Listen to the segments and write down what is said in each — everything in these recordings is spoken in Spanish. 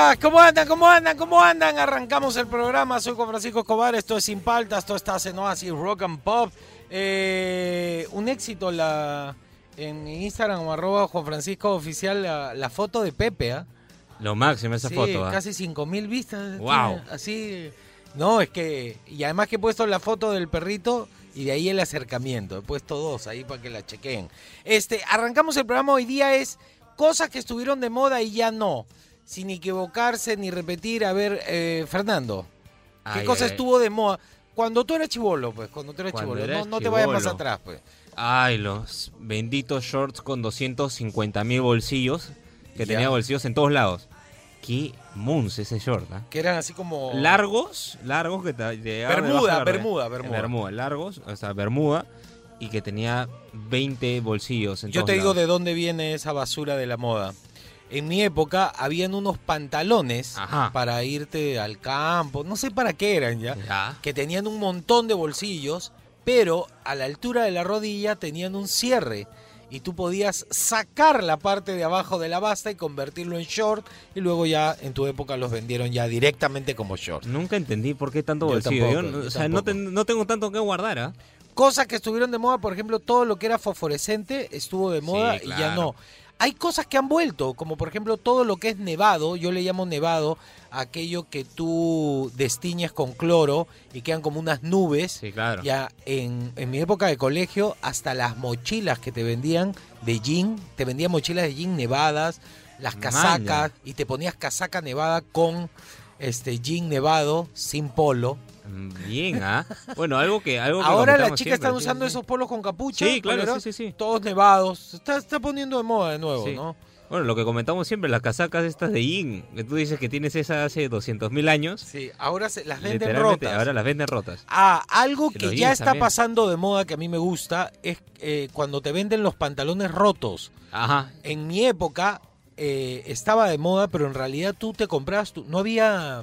Días, ¿cómo andan? ¿Cómo andan? ¿Cómo andan? Arrancamos el programa. Soy Juan Francisco Escobar. Esto es Sin Paltas. Esto está en Oasis Rock and Pop. Eh, un éxito la en Instagram arroba Juan Francisco Oficial la, la foto de Pepe. ¿ah? Lo máximo esa Sí, foto. ¿ah? Casi 5 mil vistas. Wow. tiene, Así. No, es que. Y además que he puesto la foto del perrito y de ahí el acercamiento. He puesto dos ahí para que la chequen. Este, arrancamos el programa hoy día es cosas que estuvieron de moda y ya no. Sin equivocarse ni repetir. A ver, eh, Fernando, ¿qué Ay, cosa ay, estuvo de moda? Cuando tú eras chivolo, pues, cuando tú eras Cuando chivolo. eras No, no te vayas más atrás, pues. Ay, los benditos shorts con 250 mil bolsillos. Que Ya. tenía bolsillos en todos lados. Qué muns ese short, ¿ah? Que eran así como. Largos, largos que te llegaban Bermuda, bermuda, bermuda. Bermuda, largos, o sea, bermuda. Y que tenía 20 bolsillos en Yo todos te digo lados. de dónde viene esa basura de la moda. En mi época habían unos pantalones Ajá. para irte al campo, no sé para qué eran ya, Ya. que tenían un montón de bolsillos, pero a la altura de la rodilla tenían un cierre y tú podías sacar la parte de abajo de la basta y convertirlo en short y luego ya en tu época los vendieron ya directamente como short. Nunca entendí por qué tanto bolsillo. Yo, tampoco, no- yo o sea, no, tampoco. ten- no tengo tanto que guardar, ¿ah? Cosas que estuvieron de moda, por ejemplo, todo lo que era fosforescente estuvo de moda Sí, y ya no. Hay cosas que han vuelto, como por ejemplo todo lo que es nevado, yo le llamo nevado, aquello que tú destiñes con cloro y quedan como unas nubes. Sí, claro. Ya en, en mi época de colegio, hasta las mochilas que te vendían de jean, te vendían mochilas de jean nevadas, las casacas, y te ponías casaca nevada con este jean nevado, sin polo. Mm, Bien, ¿ah? Bueno, algo que... Algo que Ahora las chicas están sí, usando sí. esos polos con capucha. Sí, claro, poleros, sí, sí. Todos nevados. Se Está, está poniendo de moda de nuevo. ¿no? Bueno, lo que comentamos siempre, las casacas estas de Yin, que tú dices que tienes esa hace 200 mil años, Sí, ahora se las venden rotas. ahora las venden rotas. Ah, algo que ya está también. pasando de moda que a mí me gusta es eh, cuando te venden los pantalones rotos. Ajá. En mi época eh, estaba de moda, pero en realidad tú te comprabas, tu- no había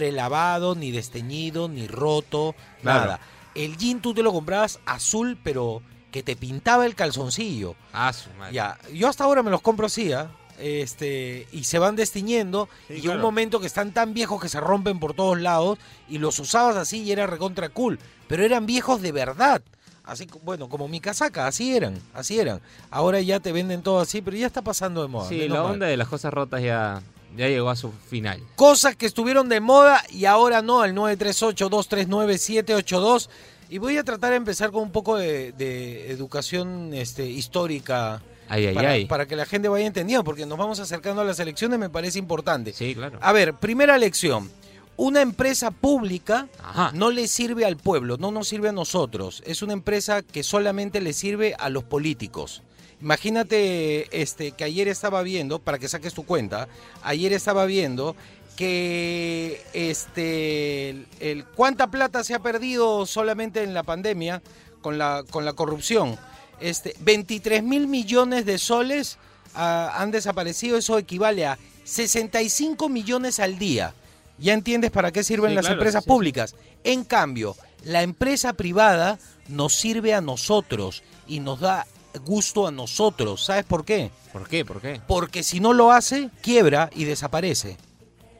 prelavado, ni desteñido, ni roto, Claro. nada. El jean tú te lo comprabas azul, pero que te pintaba el calzoncillo. Ah, su madre. Ya, yo hasta ahora me los compro así, ¿ah? Este, y se van destiñendo Sí, y claro. un momento que están tan viejos que se rompen por todos lados y los usabas así y era recontra cool, pero eran viejos de verdad. Así, bueno, como mi casaca, así eran, así eran. Ahora ya te venden todo así, pero ya está pasando de moda. Sí, la mal. onda de las cosas rotas ya, ya llegó a su final. Cosas que estuvieron de moda y ahora no, al 938-239-782. Y voy a tratar de empezar con un poco de, de educación este, histórica Ay, ay, para, ay. para que la gente vaya entendiendo, porque nos vamos acercando a las elecciones, me parece importante. Sí, claro. A ver, primera lección. Una empresa pública Ajá. no le sirve al pueblo, no nos sirve a nosotros. Es una empresa que solamente le sirve a los políticos. Imagínate este, que ayer estaba viendo, para que saques tu cuenta, ayer estaba viendo que este el, el- cuánta plata se ha perdido solamente en la pandemia con la con la corrupción. Este 23 mil millones de soles ah, han desaparecido, eso equivale a 65 millones al día. Ya entiendes para qué sirven Sí, las claro, empresas sí. públicas. En cambio, la empresa privada nos sirve a nosotros y nos da gusto a nosotros. ¿Sabes por qué? ¿Por qué? ¿Por qué? Porque si no lo hace, quiebra y desaparece.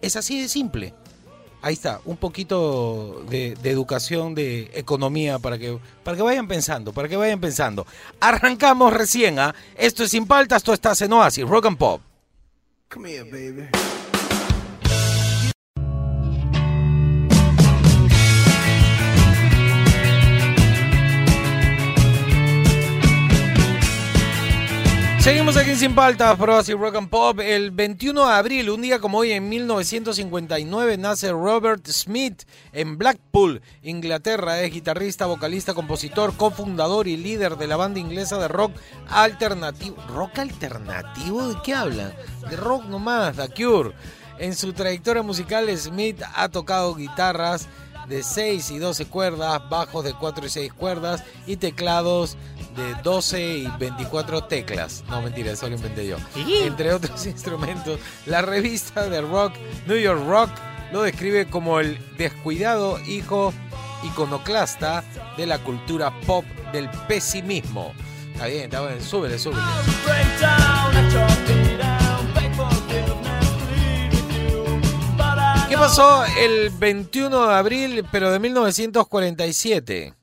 Es así de simple. Ahí está, un poquito de, de educación, de economía, para que, para que vayan pensando, para que vayan pensando. Arrancamos recién, ¿ah? Esto es Sin Paltas, esto está en Oasis, Rock and Pop. Come here, baby. Seguimos aquí Sin Paltas, por Oasis Rock and Pop. El 21 de abril, un día como hoy, en 1959, nace Robert Smith en Blackpool, Inglaterra. Es guitarrista, vocalista, compositor, cofundador y líder de la banda inglesa de rock alternativo. ¿Rock alternativo? ¿De qué hablan? De rock nomás, The Cure. En su trayectoria musical, Smith ha tocado guitarras de 6 y 12 cuerdas, bajos de 4 y 6 cuerdas y teclados de 12 y 24 teclas. No, mentira, eso lo inventé yo. Entre otros instrumentos, la revista de rock New York Rock lo describe como el descuidado hijo iconoclasta de la cultura pop del pesimismo. Está bien, está bien, súbele, súbele. ¿Qué pasó el 21 de abril, pero de 1947?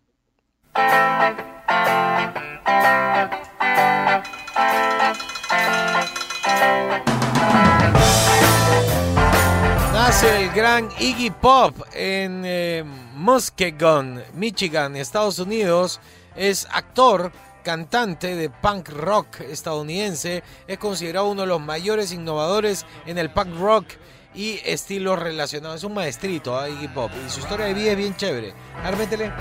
El gran Iggy Pop en eh, Muskegon, Michigan, Estados Unidos. Es actor, cantante de punk rock estadounidense. Es considerado uno de los mayores innovadores en el punk rock y estilos relacionados. Es un maestrito, ¿ah? Iggy Pop. Y su historia de vida es bien chévere. Métele.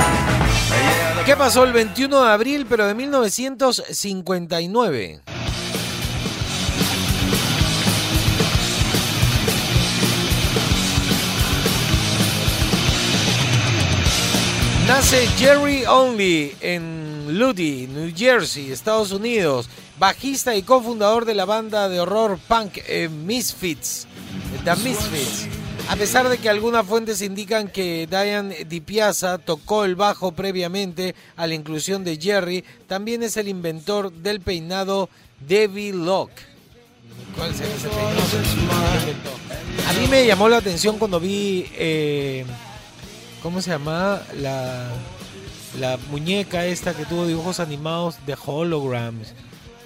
I ¿Qué pasó el 21 de abril, pero de 1959? Nace Jerry Only en Ludi, New Jersey, Estados Unidos, bajista y cofundador de la banda de horror punk eh, Misfits, The Misfits. A pesar de que algunas fuentes indican que Diane DiPiazza tocó el bajo previamente a la inclusión de Jerry, también es el inventor del peinado Debbie Lock. ¿Cuál será ese peinado? A mí me llamó la atención cuando vi, eh, ¿cómo se llamaba? La, la muñeca esta que tuvo dibujos animados de holograms.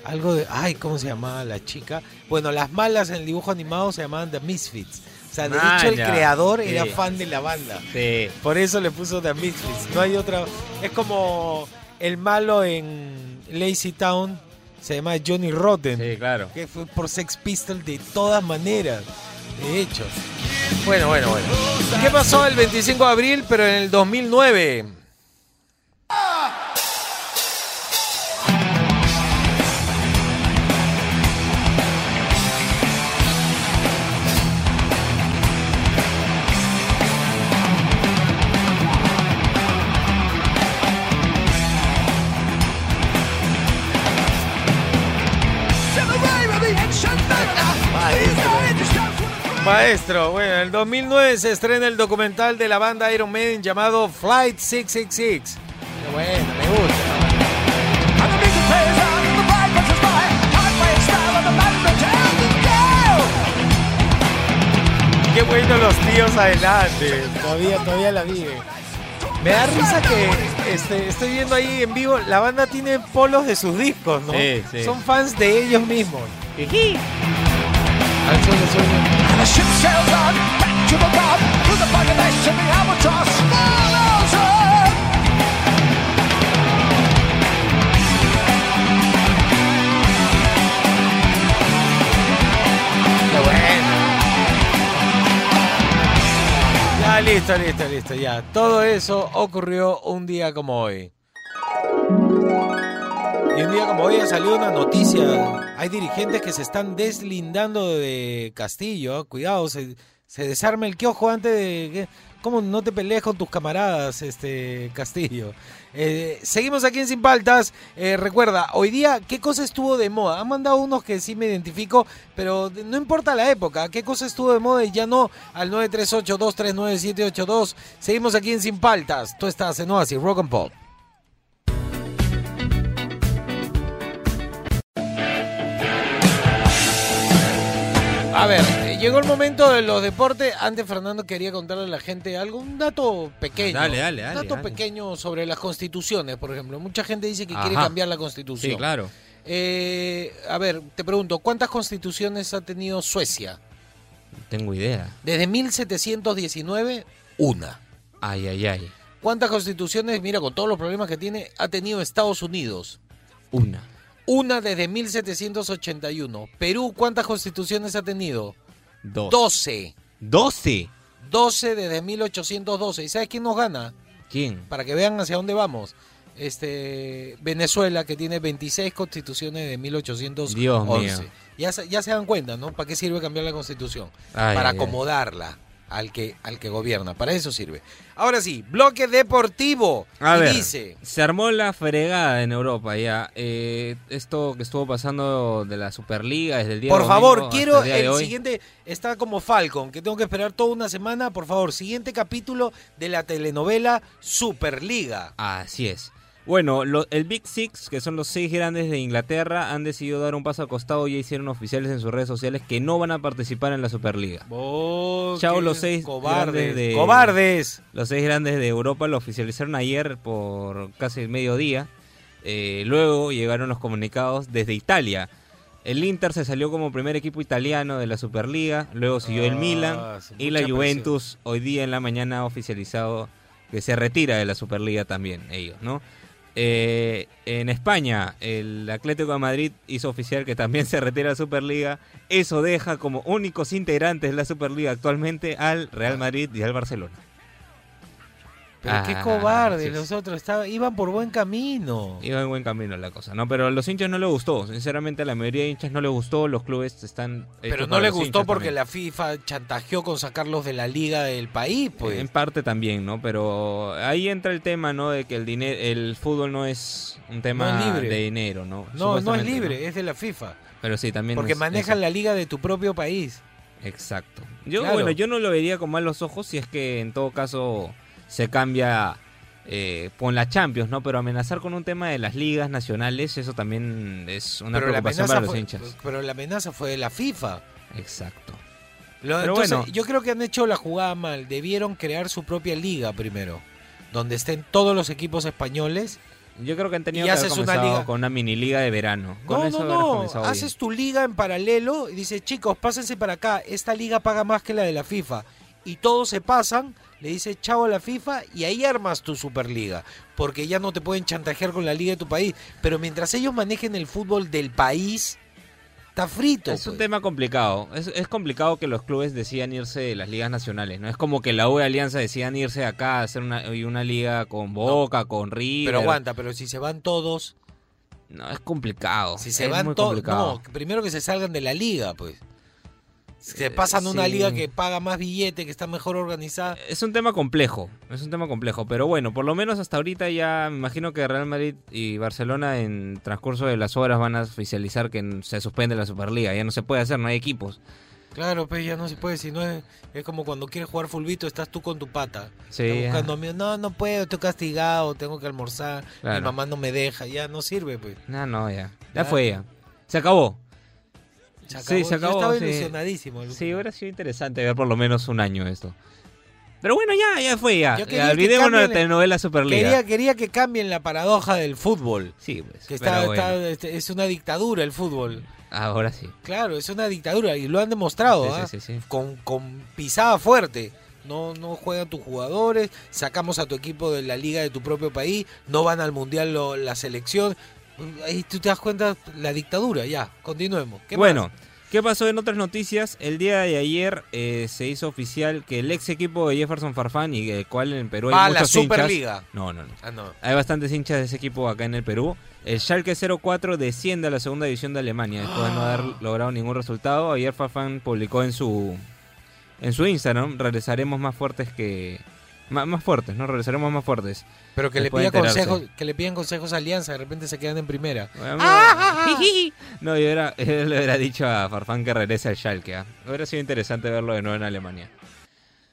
Algo de, ay, ¿cómo se llamaba la chica? Bueno, las malas en el dibujo animado se llamaban The Misfits. O sea, de hecho el creador Sí. era fan de la banda. Sí. Por eso le puso The Misfits. No hay otra. Es como el malo en Lazy Town. Se llama Johnny Rotten. Sí, claro. Que fue por Sex Pistols de todas maneras. De hecho. Bueno, bueno, bueno. ¿Qué pasó el 25 de abril, pero en el 2009? Maestro, bueno, en el 2009 se estrena el documental de la banda Iron Maiden llamado Flight 666. Qué bueno, me gusta. Qué bueno los tíos adelante. Todavía, todavía la vive. Me da risa que este, estoy viendo ahí en vivo, la banda tiene polos de sus discos, ¿no? Sí, sí. Son fans de ellos mismos. Al suelo, suelo. Qué bueno. Ya, listo, listo, listo, ya. Todo eso ocurrió un día como hoy. Y un día como hoy ha salido una noticia. Hay dirigentes que se están deslindando de Castillo. Cuidado, se, desarma el quiojo antes de que... ¿Cómo no te pelees con tus camaradas, este Castillo? Eh, seguimos aquí en Sin Paltas. Eh, recuerda, hoy día, ¿qué cosa estuvo de moda? Han mandado unos que sí me identifico, pero no importa la época. ¿Qué cosa estuvo de moda y ya no? Al 938-239-782. Seguimos aquí en Sin Paltas. Tú estás en Oasis, Rock and Pop. A ver, eh, llegó el momento de los deportes. Antes Fernando quería contarle a la gente algo, un dato pequeño. Dale, dale, Un dale, dato dale. pequeño sobre las constituciones, por ejemplo. Mucha gente dice que quiere cambiar la constitución. Sí, claro. Eh, a ver, te pregunto, ¿cuántas constituciones ha tenido Suecia? No tengo idea. Desde 1719, una. Ay, ay, ay. ¿Cuántas constituciones, mira, con todos los problemas que tiene, ha tenido Estados Unidos? Una. Una desde 1781. Perú, ¿cuántas constituciones ha tenido? Dos. 12. ¿Doce? 12 desde 1812. ¿Y sabes quién nos gana? ¿Quién? Para que vean hacia dónde vamos. este Venezuela, que tiene 26 constituciones de 1811. Dios mío. Ya, se- ya se dan cuenta, ¿no? ¿Para qué sirve cambiar la constitución? Ay, Para ay, ay. Al que, al que gobierna. Para eso sirve. Ahora sí, bloque deportivo. A y ver, dice... se armó la fregada en Europa ya. Eh, esto que estuvo pasando de la Superliga desde el día Por domingo favor, quiero el, de el siguiente, está como Falcon, que tengo que esperar toda una semana. Por favor, siguiente capítulo de la telenovela Superliga. Así es. Bueno, lo- el Big Six, que son los seis grandes de Inglaterra, han decidido dar un paso al costado y ya hicieron oficiales en sus redes sociales que no van a participar en la Superliga. Oh, Chao, los seis cobardes. grandes de- Cobardes. Los seis grandes de Europa lo oficializaron ayer por casi el mediodía. Eh, luego llegaron los comunicados desde Italia. El Inter se salió como primer equipo italiano de la Superliga, luego siguió el Ah, Milan y la Juventus hoy día en la mañana ha oficializado que se retira de la Superliga también ellos, ¿no? Eh, en España, el Atlético de Madrid hizo oficial que también se retira de la Superliga. Eso deja como únicos integrantes de la Superliga actualmente al Real Madrid y al Barcelona. Pero qué Ah, cobardes sí, los sí. otros. estaba- iban por buen camino. Iba en buen camino la cosa, ¿no? Pero a los hinchas no les gustó. Sinceramente, a la mayoría de hinchas no les gustó. Los clubes están. Pero no les gustó porque también. la FIFA chantajeó con sacarlos de la liga del país, pues. En parte también, ¿no? Pero ahí entra el tema, ¿no? De que el dinero, el fútbol no es un tema No es libre. de dinero, ¿no? no, no es libre, es de la FIFA. Pero sí, también. Porque es- manejan eso. la liga de tu propio país. Exacto. Yo, Claro. bueno, yo no lo vería con malos ojos si es que en todo caso se cambia eh, con la Champions, ¿no? Pero amenazar con un tema de las ligas nacionales, eso también es una pero, la preocupación amenaza para los fue, hinchas. pero la amenaza fue de la FIFA. Exacto. Lo- Pero entonces, bueno. yo creo que han hecho la jugada mal. Debieron crear su propia liga primero. Donde estén todos los equipos españoles. Yo creo que han tenido Y que haber haces una liga. con una mini liga de verano. Con no, eso no, no. bien. Haces tu liga en paralelo y dices, chicos, pásense para acá. Esta liga paga más que la de la FIFA. Y todos se pasan, le dices chao a la FIFA y ahí armas tu Superliga. Porque ya no te pueden chantajear con la liga de tu país. Pero mientras ellos manejen el fútbol del país, está frito. Es un pues. tema complicado. Es, es complicado que los clubes decidan irse de las ligas nacionales. No es como que la U de Alianza decidan irse acá a hacer una, una liga con Boca, con River. Pero aguanta, pero si se van todos, No, es complicado. si se es van todos, no, primero que se salgan de la liga, pues. Se pasan una sí. liga que paga más billete, que está mejor organizada. Es un tema complejo, es un tema complejo, pero bueno, por lo menos hasta ahorita ya me imagino que Real Madrid y Barcelona en transcurso de las horas van a oficializar que se suspende la Superliga, ya no se puede hacer, no hay equipos. Claro, pues ya no se puede, si no es, es como cuando quieres jugar fulbito, estás tú con tu pata. Sí, buscando no, no puedo, estoy castigado, tengo que almorzar, mi mamá no me deja, ya no sirve, pues. No, no, ya. Ya Claro. fue ya. Se acabó. Se Sí, se acabó, Yo estaba sí. ilusionadísimo. Sí, hubiera sido interesante ver por lo menos un año esto. Pero bueno, ya, ya fue ya. Ya, Olvidémonos de la telenovela Superliga. Quería, quería que cambien la paradoja del fútbol. Sí, pues. Que está, bueno, está- es una dictadura el fútbol. Ahora sí. Claro, es una dictadura y lo han demostrado, Sí, sí, sí, sí. Con, con pisada fuerte. No, no juegan tus jugadores, sacamos a tu equipo de la liga de tu propio país, no van al mundial lo- la selección. Ahí tú te das cuenta la dictadura, ya, continuemos. ¿Qué bueno, más? ¿qué pasó en otras noticias? El día de ayer eh, se hizo oficial que el ex equipo de Jefferson Farfán y el cual en Perú hay Va a la muchos hinchas. Superliga. No, no, no. Ah, no. Hay bastantes hinchas de ese equipo acá en el Perú. El Schalke 04 desciende a la segunda división de Alemania después de no haber logrado ningún resultado. Ayer Farfán publicó en su en su Instagram, regresaremos más fuertes que más, más fuertes, no regresaremos más fuertes. Pero que le, Después pida consejos, que le pidan consejos a Alianza, de repente se quedan en primera. No, yo, era, yo le hubiera dicho a Farfán que regrese al Schalke. ¿ah? Hubiera sido interesante verlo de nuevo en Alemania.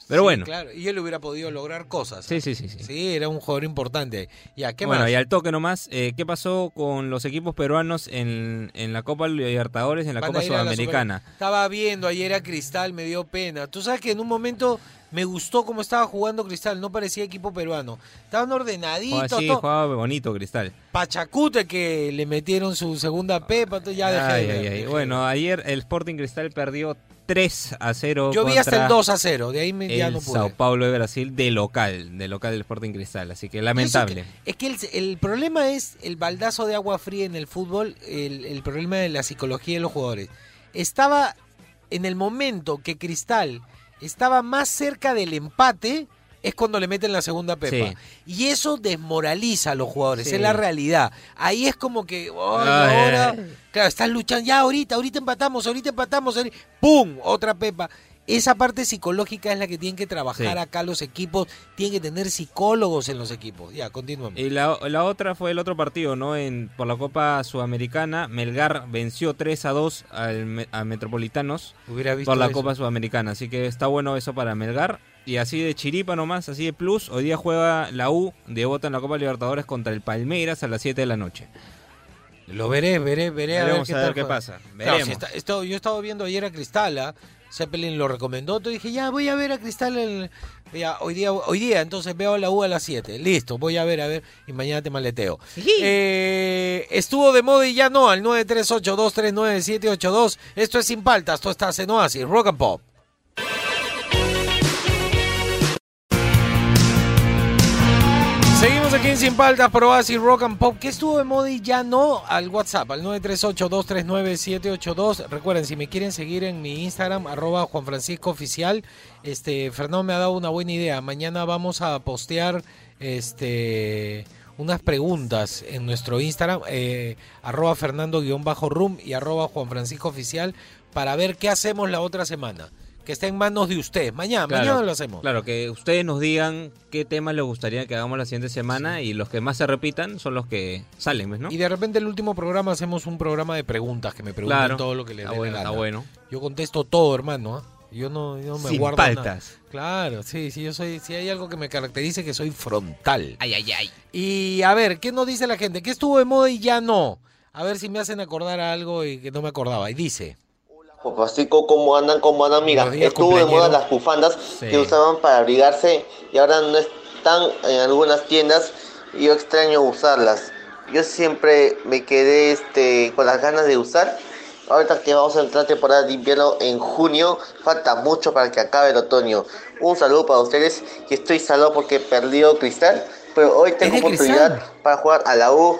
Pero Sí, bueno, Claro, y él hubiera podido lograr cosas. sí, sí, sí, sí. Sí, era un jugador importante. Ya, ¿qué bueno, más? y al toque nomás, eh, ¿qué pasó con los equipos peruanos en, en la Copa Libertadores y en la Van Copa la Sudamericana? Super- Estaba viendo ayer a Cristal, me dio pena. Tú sabes que en un momento me gustó cómo estaba jugando Cristal, no parecía equipo peruano. Estaban ordenaditos, todo. jugaba bonito Cristal. Pachacute que le metieron su segunda pepa, entonces ya dejé Ay, de ay, dejé de Bueno, ayer el Sporting Cristal perdió 3 a 0 yo vi hasta el 2 a 0, de ahí me, ya el no pude. Sao Paulo de Brasil de local, de local del Sporting Cristal. Así que lamentable. Que- es que el, el problema es el baldazo de agua fría en el fútbol, el, el problema de la psicología de los jugadores. Estaba en el momento que Cristal estaba más cerca del empate, es cuando le meten la segunda pepa. Sí. Y eso desmoraliza a los jugadores, Sí. es la realidad. Ahí es como que, "Ay, Ay. ahora, claro, estás luchando, ya ahorita, ahorita empatamos, ahorita empatamos, ahorita- ¡pum! Otra pepa. Esa parte psicológica es la que tienen que trabajar Sí. acá los equipos, tienen que tener psicólogos en los equipos. Ya, continuamos. Y la, la otra fue el otro partido, ¿no? En, por la Copa Sudamericana, Melgar venció 3 a 2 al, a Metropolitanos Hubiera visto por la eso. Copa Sudamericana. Así que está bueno eso para Melgar. Y así de chiripa nomás, así de plus, hoy día juega la U, debota en la Copa Libertadores contra el Palmeiras a las 7 de la noche. Lo veré, veré, veré a ver Veremos qué, a ver qué pasa. Claro, Veremos. si está- esto- yo estaba viendo ayer a Cristala, Zeppelin lo recomendó, entonces dije, ya voy a ver a Cristal el- ya, hoy día, hoy día, entonces veo a la U a las 7, listo, voy a ver, a ver, y mañana te maleteo. Eh, estuvo de moda y ya no, al 938239782, esto es Sin Paltas, esto está en Oasis, Rock and Pop. Seguimos aquí en Sin Paltas por Oasis Rock and Pop. que estuvo de moda y ya no? Al WhatsApp, al 938-239-782. Recuerden, si me quieren seguir en mi Instagram, arroba Juan Francisco Oficial. Este, Fernando me ha dado una buena idea. Mañana vamos a postear este unas preguntas en nuestro Instagram, eh, arroba Fernando-Room y arroba Juan Francisco Oficial, para ver qué hacemos la otra semana. Que está en manos de usted. Mañana, Claro, mañana lo hacemos. Claro, que ustedes nos digan qué temas les gustaría que hagamos la siguiente semana y los que más se repitan son los que salen, ¿ves, ¿no? Y de repente el último programa hacemos un programa de preguntas que me pregunten Claro. todo lo que les Está dé bueno, la está bueno. Yo contesto todo, hermano. ¿ah? Yo no, yo no me Sin guardo paltas. nada. Claro, sí, sí, yo soy, si hay algo que me caracterice que soy frontal. Ay, ay, ay. Y a ver, ¿qué nos dice la gente? ¿Qué estuvo de moda y ya no? A ver si me hacen acordar a algo y que no me acordaba. Y dice, Papacico, ¿cómo andan? ¿Cómo andan? Mira, estuvo de moda las bufandas Sí. que usaban para abrigarse y ahora no están en algunas tiendas y yo extraño usarlas. Yo siempre me quedé este, con las ganas de usar. Ahorita que vamos a entrar temporada de invierno en junio, falta mucho para que acabe el otoño. Un saludo para ustedes y estoy salado porque perdió Cristal, pero hoy tengo oportunidad Cristal? para jugar a la U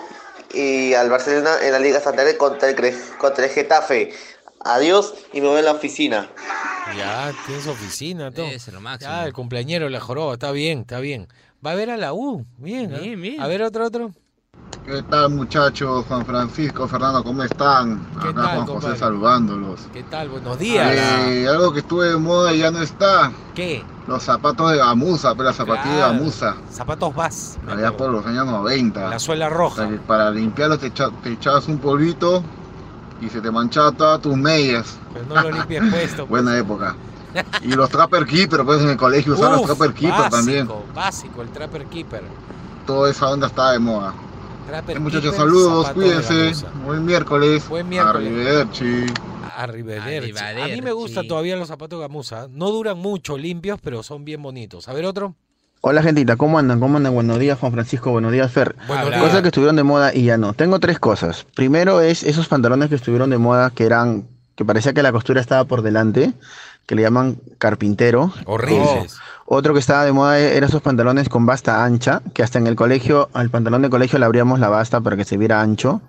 y al Barcelona en la Liga Santander contra el, contra el Getafe. Adiós y me voy a la oficina. ya, tienes oficina, todo. Es lo máximo. Ya, el cumpleañero, la joroba, está bien, está bien. Va a ver a la U, bien, ¿ah? Bien, bien. A ver otro, otro. ¿Qué tal muchachos? Juan Francisco, Fernando, ¿cómo están? ¿Qué Acá tal, Juan compadre? José saludándolos. ¿Qué tal? Buenos días. Eh, algo que estuve de moda y ya no está. ¿Qué? Los zapatos de gamuza, pero las zapatillas Claro. de gamuza. Zapatos me Allá por los años 90. La suela O sea, roja. para limpiarlos te, echa- te echabas un polvito y se te manchaba todas tus medias. Pero no lo limpies puesto. Buena pues. época. Y los Trapper Keeper, pues en el colegio usaban los Trapper Keeper básico, también. Básico, el Trapper Keeper. Toda esa onda estaba de moda. Trapper Eh, muchachos, Keeper, saludos, cuídense. Buen miércoles. Buen miércoles. Arrivederci. Arrivederci. A mí me gustan todavía los zapatos gamuza. No duran mucho limpios, pero son bien bonitos. A ver otro. Hola gentita, ¿cómo andan? ¿Cómo andan? Buenos días Juan Francisco, buenos días Fer. Buenos días. Cosas que estuvieron de moda y ya no. Tengo tres cosas. Primero es esos pantalones que estuvieron de moda que eran, que parecía que la costura estaba por delante, que le llaman carpintero. Horribles. Otro que estaba de moda eran esos pantalones con basta ancha, que hasta en el colegio, al pantalón de colegio le abríamos la basta para que se viera ancho.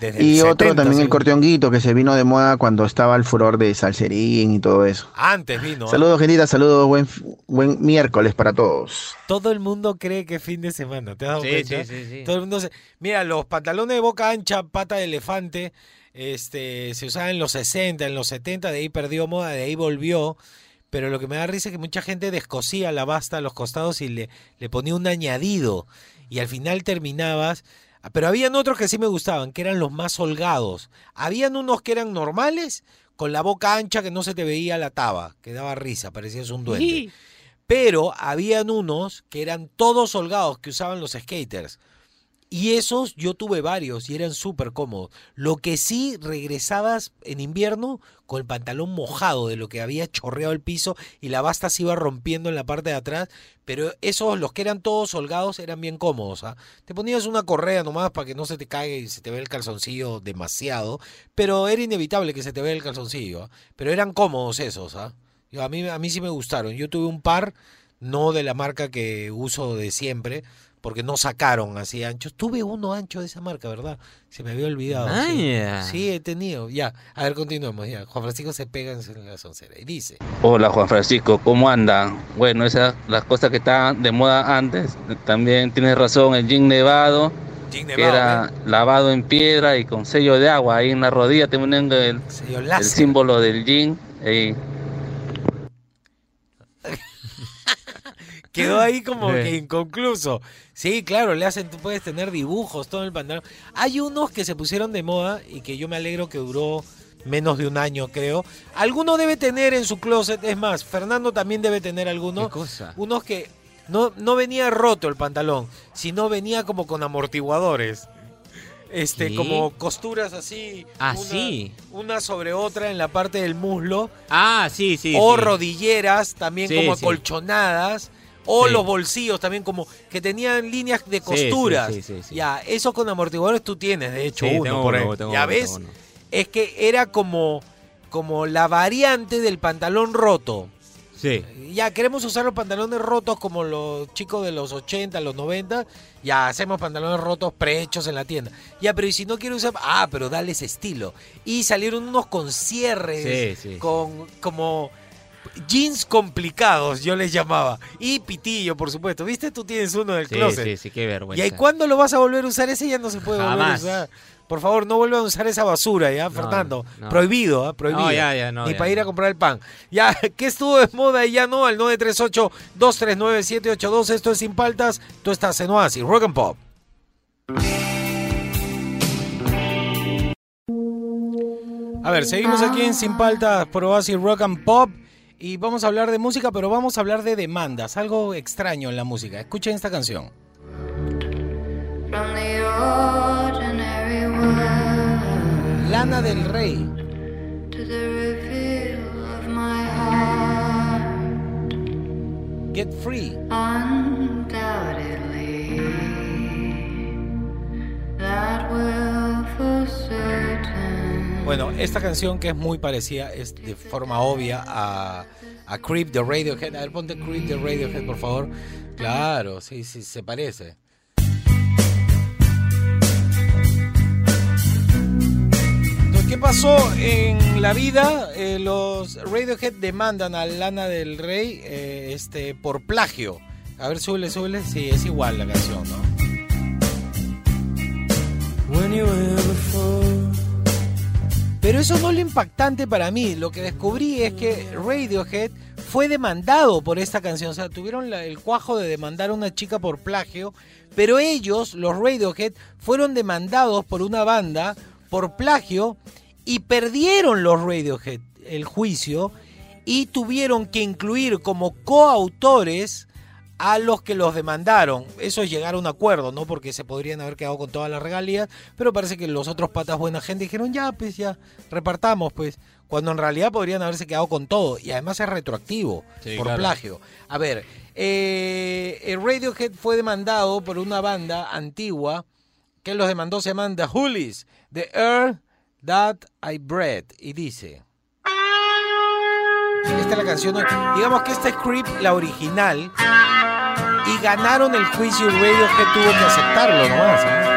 Desde Y otro 70, también el según. corte honguito, que se vino de moda cuando estaba el furor de salserín y todo eso. Antes vino. ¿ah? Saludos gentita, saludos, buen, buen miércoles para todos. Todo el mundo cree que es fin de semana. ¿Te has dado Sí, cuenta? sí, sí, sí. Todo el mundo se... Mira, los pantalones de boca ancha, pata de elefante, este, se usaban en los 60, en los 70, de ahí perdió moda, de ahí volvió. Pero lo que me da risa es que mucha gente descosía la basta a los costados y le, le ponía un añadido. Y al final terminabas. Pero habían otros que sí me gustaban, que eran los más holgados. Habían unos que eran normales, con la boca ancha que no se te veía la taba, que daba risa, parecías un duende. Pero habían unos que eran todos holgados que usaban los skaters. Y esos yo tuve varios y eran súper cómodos. Lo que sí regresabas en invierno con el pantalón mojado de lo que había chorreado el piso y la basta se iba rompiendo en la parte de atrás. Pero esos, los que eran todos holgados, eran bien cómodos. ¿ah? Te ponías una correa nomás para que no se te caiga y se te vea el calzoncillo demasiado. Pero era inevitable que se te vea el calzoncillo. ¿ah? Pero eran cómodos esos. ¿ah? A, mí, a mí sí me gustaron. Yo tuve un par, no de la marca que uso de siempre, porque no sacaron así anchos. Tuve uno ancho de esa marca, ¿verdad? Se me había olvidado. Ah, sí. Sí, he tenido. Ya, a ver, continuemos. Ya. Juan Francisco se pega en la soncera y dice: Hola Juan Francisco, ¿cómo andan? Bueno, esas las cosas que estaban de moda antes. También tienes razón, el jean nevado, Jean que era ¿eh? lavado en piedra y con sello de agua. Ahí en la rodilla te ponen el, símbolo del jean. Quedó ahí como Sí. que inconcluso. Sí, claro, le hacen, tú puedes tener dibujos, todo en el pantalón. Hay unos que se pusieron de moda y que yo me alegro que duró menos de un año, creo. Alguno debe tener en su closet, es más, Fernando también debe tener alguno. ¿Qué cosa? Unos que no, no venía roto el pantalón, sino venía como con amortiguadores. Este, ¿Qué? como costuras así. Ah, una-. Una sobre otra en la parte del muslo. Ah, sí, sí. o sí. rodilleras también Sí, como sí. acolchonadas. O Sí. los bolsillos también como que tenían líneas de costuras. sí, sí, sí. Ya, eso con amortiguadores tú tienes, de hecho, uno tengo por uno, ahí. tengo ya uno, ves, tengo es que era como, como la variante del pantalón roto. Sí. Ya queremos usar los pantalones rotos como los chicos de los 80, los 90. Ya hacemos pantalones rotos prehechos en la tienda. Ya, pero y si no quiero usar. Ah, pero dale ese estilo. Y salieron unos con cierres. Sí, sí, con como jeans complicados, yo les llamaba. Y pitillo, por supuesto. ¿Viste? Tú tienes uno del Sí, closet. sí, sí, qué ¿Y vergüenza. ahí cuándo lo vas a volver a usar? Ese ya no se puede volver a Jamás. usar. Por favor, no vuelvan a usar esa basura, ¿ya, Fernando? no. Prohibido, ¿ah? Prohibido. No, ya, ya, no, Ni para ir a comprar el pan. Ya, ¿qué estuvo de moda y ya no? Al 938-239-782. Esto es Sin Paltas. Tú estás en Oasis. Rock and Pop. A ver, seguimos aquí en Sin Paltas por Oasis Rock and Pop. Y vamos a hablar de música, pero vamos a hablar de demandas. Algo extraño en la música. Escuchen esta canción. Lana del Rey. Get Free. undoubtedly, that will for certain. Bueno, esta canción que es muy parecida, es de forma obvia a, a Creep de Radiohead. A ver, ponte Creep de Radiohead, por favor. Claro, sí, sí, se parece. ¿Qué pasó en la vida? Eh, los Radiohead demandan a Lana del Rey eh, este, por plagio. A ver, súbele, súbele. Sí, es igual la canción, ¿no? Pero eso no es lo impactante para mí. Lo que descubrí es que Radiohead fue demandado por esta canción. O sea, tuvieron el cuajo de demandar a una chica por plagio. Pero ellos, los Radiohead, fueron demandados por una banda por plagio y perdieron los Radiohead el juicio y tuvieron que incluir como coautores a los que los demandaron. Eso es llegar a un acuerdo, ¿no? Porque se podrían haber quedado con todas las regalías, pero parece que los otros patas buena gente dijeron, ya, pues ya, repartamos, pues. Cuando en realidad podrían haberse quedado con todo. Y además es retroactivo, Sí, por claro. plagio. A ver, eh, el Radiohead fue demandado por una banda antigua que los demandó, se llaman The Hoolies, The Air That I Breathe. Y dice... Esta es la canción, digamos que esta es Creep, la original, y ganaron el juicio y Radiohead tuvo que aceptarlo nomás. ¿eh?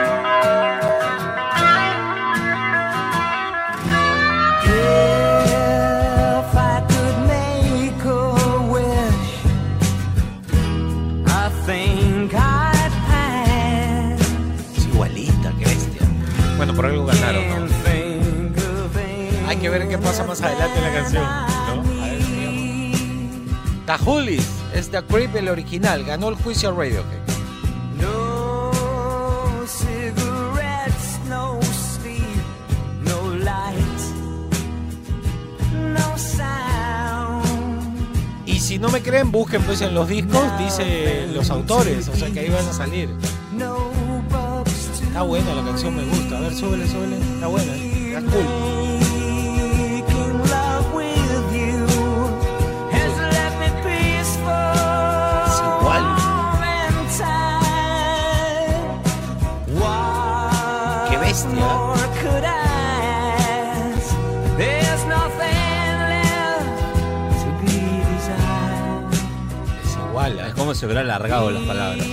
Bueno, por algo ganaron, ¿no? Hay que ver qué pasa más adelante en la canción, ¿no? A ver, veamos. Es The Creep, el original, ganó el juicio a Radiohead. no cigarettes, no sleep, no light, no sound. Y si no me creen, busquen pues en los discos, dice los autores, o sea que ahí van a salir. Está buena la canción, me gusta. A ver, súbele, súbele. Está buena, ¿eh? está cool. Si hubiera alargado las palabras.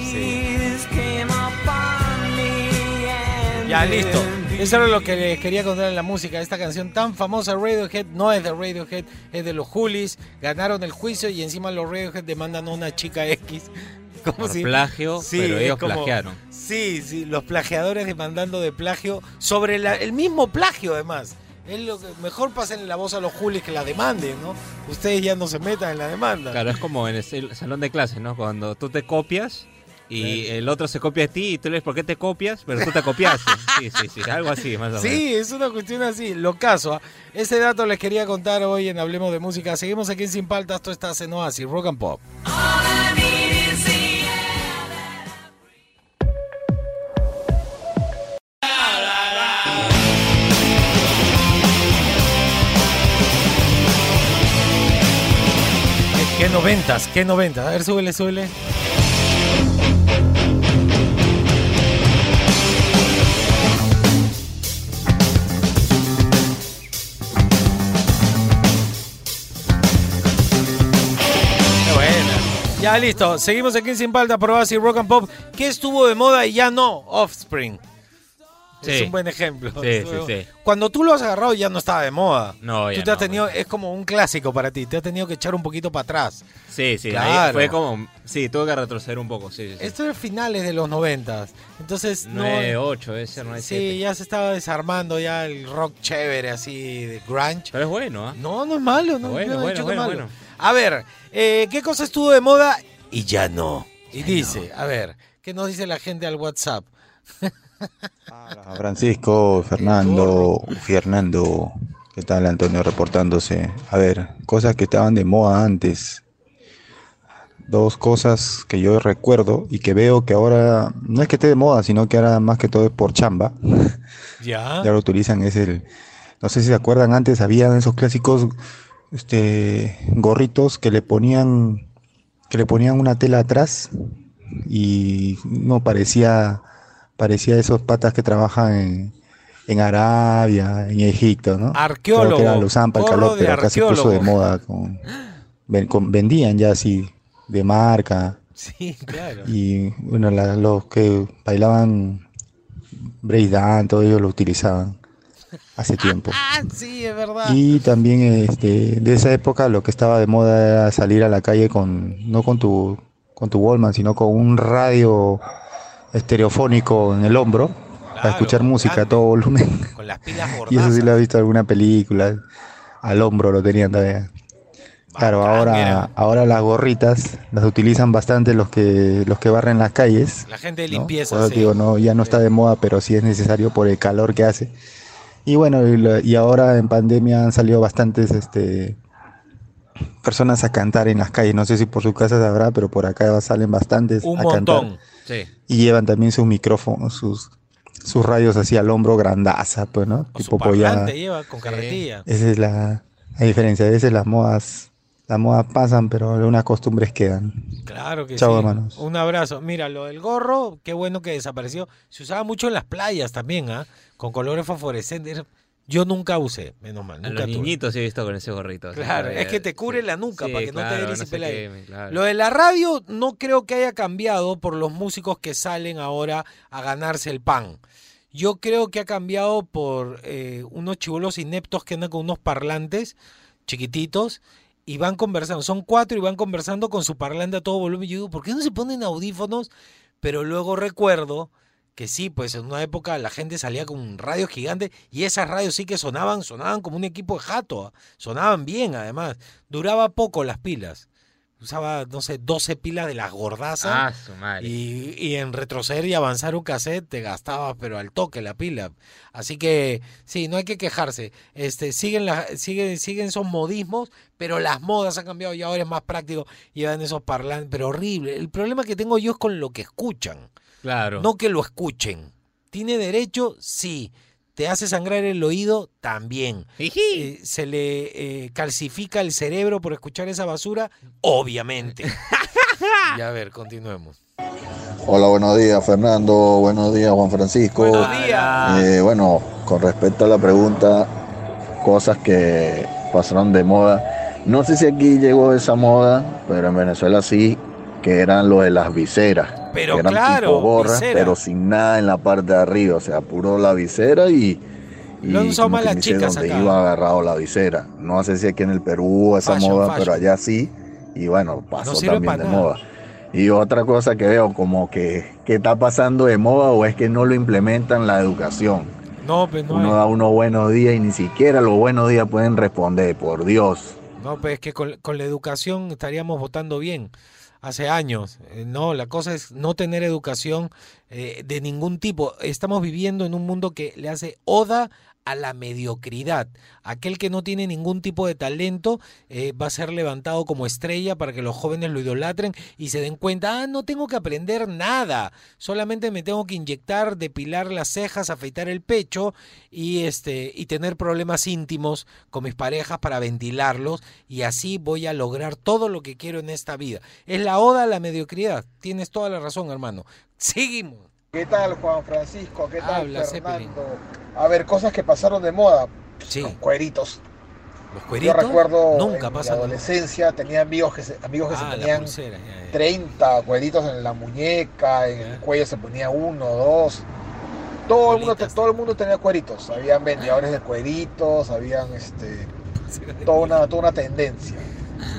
Ya, listo. Eso era lo que les quería contar en la música. Esta canción tan famosa, Radiohead, no es de Radiohead, es de los Julis. Ganaron el juicio y encima los Radiohead demandan a una chica X. Como Por plagio, pero ellos como- plagiaron. Sí, sí, los plagiadores demandando de plagio sobre la- el mismo plagio, además. Es lo que mejor pasen la voz a los Julis que la demanden, ¿no? Ustedes ya no se metan en la demanda. Claro, es como en el sal- salón de clases, ¿no? Cuando tú te copias y el otro se copia de ti y tú le ves por qué te copias, pero tú te copiaste. Sí, sí, sí, algo así, más o menos. Sí, es una cuestión así. Lo caso, ¿ah? ese dato les quería contar hoy en Hablemos de Música. Seguimos aquí en Sin Paltas, esto está en Oasis, Rock and Pop. Noventas? ¿Qué noventas? A ver, súbele, súbele. Ya listo, seguimos aquí Sin Paltas por Oasis Rock and Pop. ¿Qué estuvo de moda y ya no? Offspring. Es Sí. un buen ejemplo. Sí, sí, sí. Cuando tú lo has agarrado ya no estaba de moda. No, ya Tú te has no, tenido, es como un clásico para ti, te has tenido que echar un poquito para atrás. Sí, sí, ahí Claro. fue como. Sí, tuve que retroceder un poco, sí. Esto es finales de los noventas. Entonces, no. 9, 8, ese 9, Sí, ya se estaba desarmando ya el rock chévere así de grunge. Pero es bueno, ¿ah? No, no es malo, no, Bueno, no bueno, bueno, es malo. bueno. A ver, eh, ¿qué cosa estuvo de moda y ya no? Y dice, a ver, ¿qué nos dice la gente al WhatsApp? Francisco, Fernando, Fernando, ¿qué tal Antonio reportándose? A ver, cosas que estaban de moda antes. Dos cosas que yo recuerdo y que veo que ahora no es que esté de moda, sino que ahora más que todo es por chamba. Ya. Ya lo utilizan, es el, no sé si se acuerdan antes, había esos clásicos este, gorritos que le ponían, que le ponían una tela atrás y no parecía, parecía esos patas que trabajan en, en Arabia, en Egipto, ¿no? Arqueólogo, Creo que era- lo usaban para el calor, pero acá se puso de moda con, ven- con- vendían ya así de marca Sí, claro. y bueno, la- los que bailaban breakdance, todo ellos lo utilizaban hace tiempo. Ah, sí, es verdad. Y también este, de esa época lo que estaba de moda era salir a la calle con, no con tu, con tu Wallman, sino con un radio estereofónico en el hombro para escuchar música a todo volumen. Con las pilas Y eso sí lo he visto en alguna película, al hombro lo tenían todavía. Claro, ahora, ahora las gorritas las utilizan bastante los que los que barren las calles. La gente de limpieza. Sí. digo, no, ya no está de moda, pero sí es necesario por el calor que hace. Y bueno, y, y ahora en pandemia han salido bastantes este, personas a cantar en las calles. No sé si por su casa sabrá, pero por acá salen bastantes Un a montón. cantar. Sí. Y llevan también sus micrófonos, sus, sus radios así al hombro grandaza, pues, ¿no? Su tipo lleva con carretilla. Esa es la, la diferencia. A veces las modas, las modas pasan, pero algunas costumbres quedan. Claro que Chao, sí. hermanos. Un abrazo. Mira, lo del gorro, qué bueno que desapareció. Se usaba mucho en las playas también, ¿ah? Con colores fosforescentes. Yo nunca usé, menos mal. A Nunca los tuve. niñitos sí he visto con ese gorrito. Claro, es que te cubre la nuca Sí, para que no te dé no queme, claro. Lo de la radio no creo que haya cambiado por los músicos que salen ahora a ganarse el pan. Yo creo que ha cambiado por eh, unos chivolos ineptos que andan con unos parlantes chiquititos y van conversando. Son cuatro y van conversando con su parlante a todo volumen. Yo digo, ¿por qué no se ponen audífonos? Pero luego recuerdo que sí, pues en una época la gente salía con un radio gigante y esas radios sí que sonaban, sonaban como un equipo de jato, sonaban bien además. Duraba poco las pilas. Usaba, no sé, 12 pilas de las gordazas. Ah, su madre. Y, y en retroceder y avanzar un cassette te gastabas, pero al toque la pila. Así que sí, no hay que quejarse. Este, siguen, la, siguen, siguen esos modismos, pero las modas han cambiado y ahora es más práctico. Llevan esos parlantes, pero horrible. El problema que tengo yo es con lo que escuchan. Claro. No que lo escuchen. ¿Tiene derecho? Sí. ¿Te hace sangrar el oído? También. Eh, ¿Se le eh, calcifica el cerebro por escuchar esa basura? Obviamente. y a ver, continuemos. Hola, buenos días Fernando, buenos días Juan Francisco. Buenos días. Eh, bueno, con respecto a la pregunta, cosas que pasaron de moda. No sé si aquí llegó esa moda, pero en Venezuela sí, que eran los de las viseras. Pero que eran claro, tipo gorras, visera. pero sin nada en la parte de arriba, o sea, puro la visera y, y Lo usado como que dice donde acá. iba agarrado la visera. No sé si aquí en el Perú esa Fashion, moda, fashion. pero allá sí, y bueno, pasó también de nada. moda. Y otra cosa que veo, como que, que está pasando de moda o es que no lo implementan en la educación. No, pues no. Uno hay. da unos buenos días y ni siquiera los buenos días pueden responder, por Dios. No, pues es que con, con la educación estaríamos votando bien hace años. Eh, No, la cosa es no tener educación eh, de ningún tipo. Estamos viviendo en un mundo que le hace oda a la mediocridad. Aquel que no tiene ningún tipo de talento eh, va a ser levantado como estrella para que los jóvenes lo idolatren y se den cuenta, ah, no tengo que aprender nada, solamente me tengo que inyectar, depilar las cejas, afeitar el pecho y este y tener problemas íntimos con mis parejas para ventilarlos y así voy a lograr todo lo que quiero en esta vida. Es la oda a la mediocridad. Tienes toda la razón, hermano. Seguimos. ¿Qué tal, Juan Francisco? ¿Qué tal, Habla, Zeppelin. Fernando? A ver, cosas que pasaron de moda. Sí. Los cueritos. Los Yo cueritos recuerdo nunca en mi adolescencia tenía amigos que se, amigos que Ah, se ponían pulsera, ya, ya. 30 cueritos en la muñeca, en el cuello se ponía uno, dos. Todo el, mundo, todo el mundo tenía cueritos. Habían vendedores de cueritos, habían este, toda, una, toda una tendencia.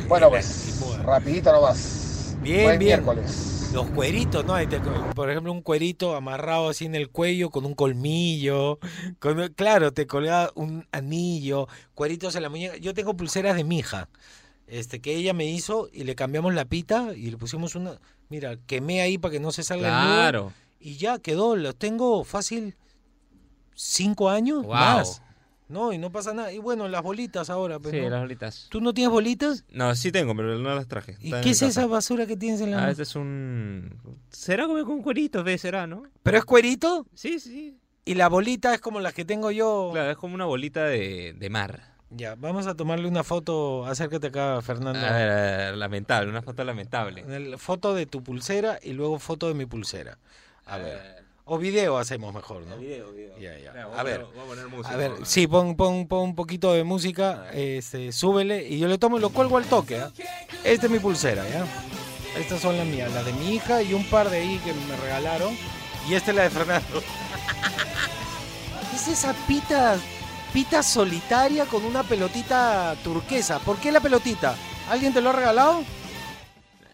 Bueno, pues, rapidito nomás. Bien, Buen bien. miércoles. Los cueritos, ¿no? Ahí te- por ejemplo, un cuerito amarrado así en el cuello con un colmillo. Con, claro, te colgaba un anillo, cueritos en la muñeca. Yo tengo pulseras de mi hija, este, que ella me hizo y le cambiamos la pita y le pusimos una. Mira, quemé ahí para que no se salga el nudo. Claro. Y ya quedó, los tengo fácil cinco años Wow. más. No, y no pasa nada. Y bueno, las bolitas ahora. pues, Sí, ¿no? las bolitas. ¿Tú no tienes bolitas? No, sí tengo, pero no las traje. ¿Y qué es casa. esa basura que tienes en la Ah, mano? este es un... ¿Será como con cueritos? ¿Ves? ¿Será, no? ¿Pero es cuerito? Sí, sí. Y la bolita es como las que tengo yo. Claro, es como una bolita de, de mar. Ya, vamos a tomarle una foto. Acércate acá, Fernando. A ver, a ver, lamentable, una foto lamentable. Foto de tu pulsera y luego foto de mi pulsera. A ver. O video hacemos mejor, ¿no? Video, video. A ver. voy a poner música A ver, sí, pon, pon, pon un poquito de música, este, súbele y yo le tomo y lo cuelgo al toque, ¿ah? Esta es mi pulsera, ¿ya? Estas son las mías, las de mi hija y un par de ahí que me regalaron. Y esta es la de Fernando. es esa pita, pita solitaria con una pelotita turquesa. ¿Por qué la pelotita? ¿Alguien te lo ha regalado?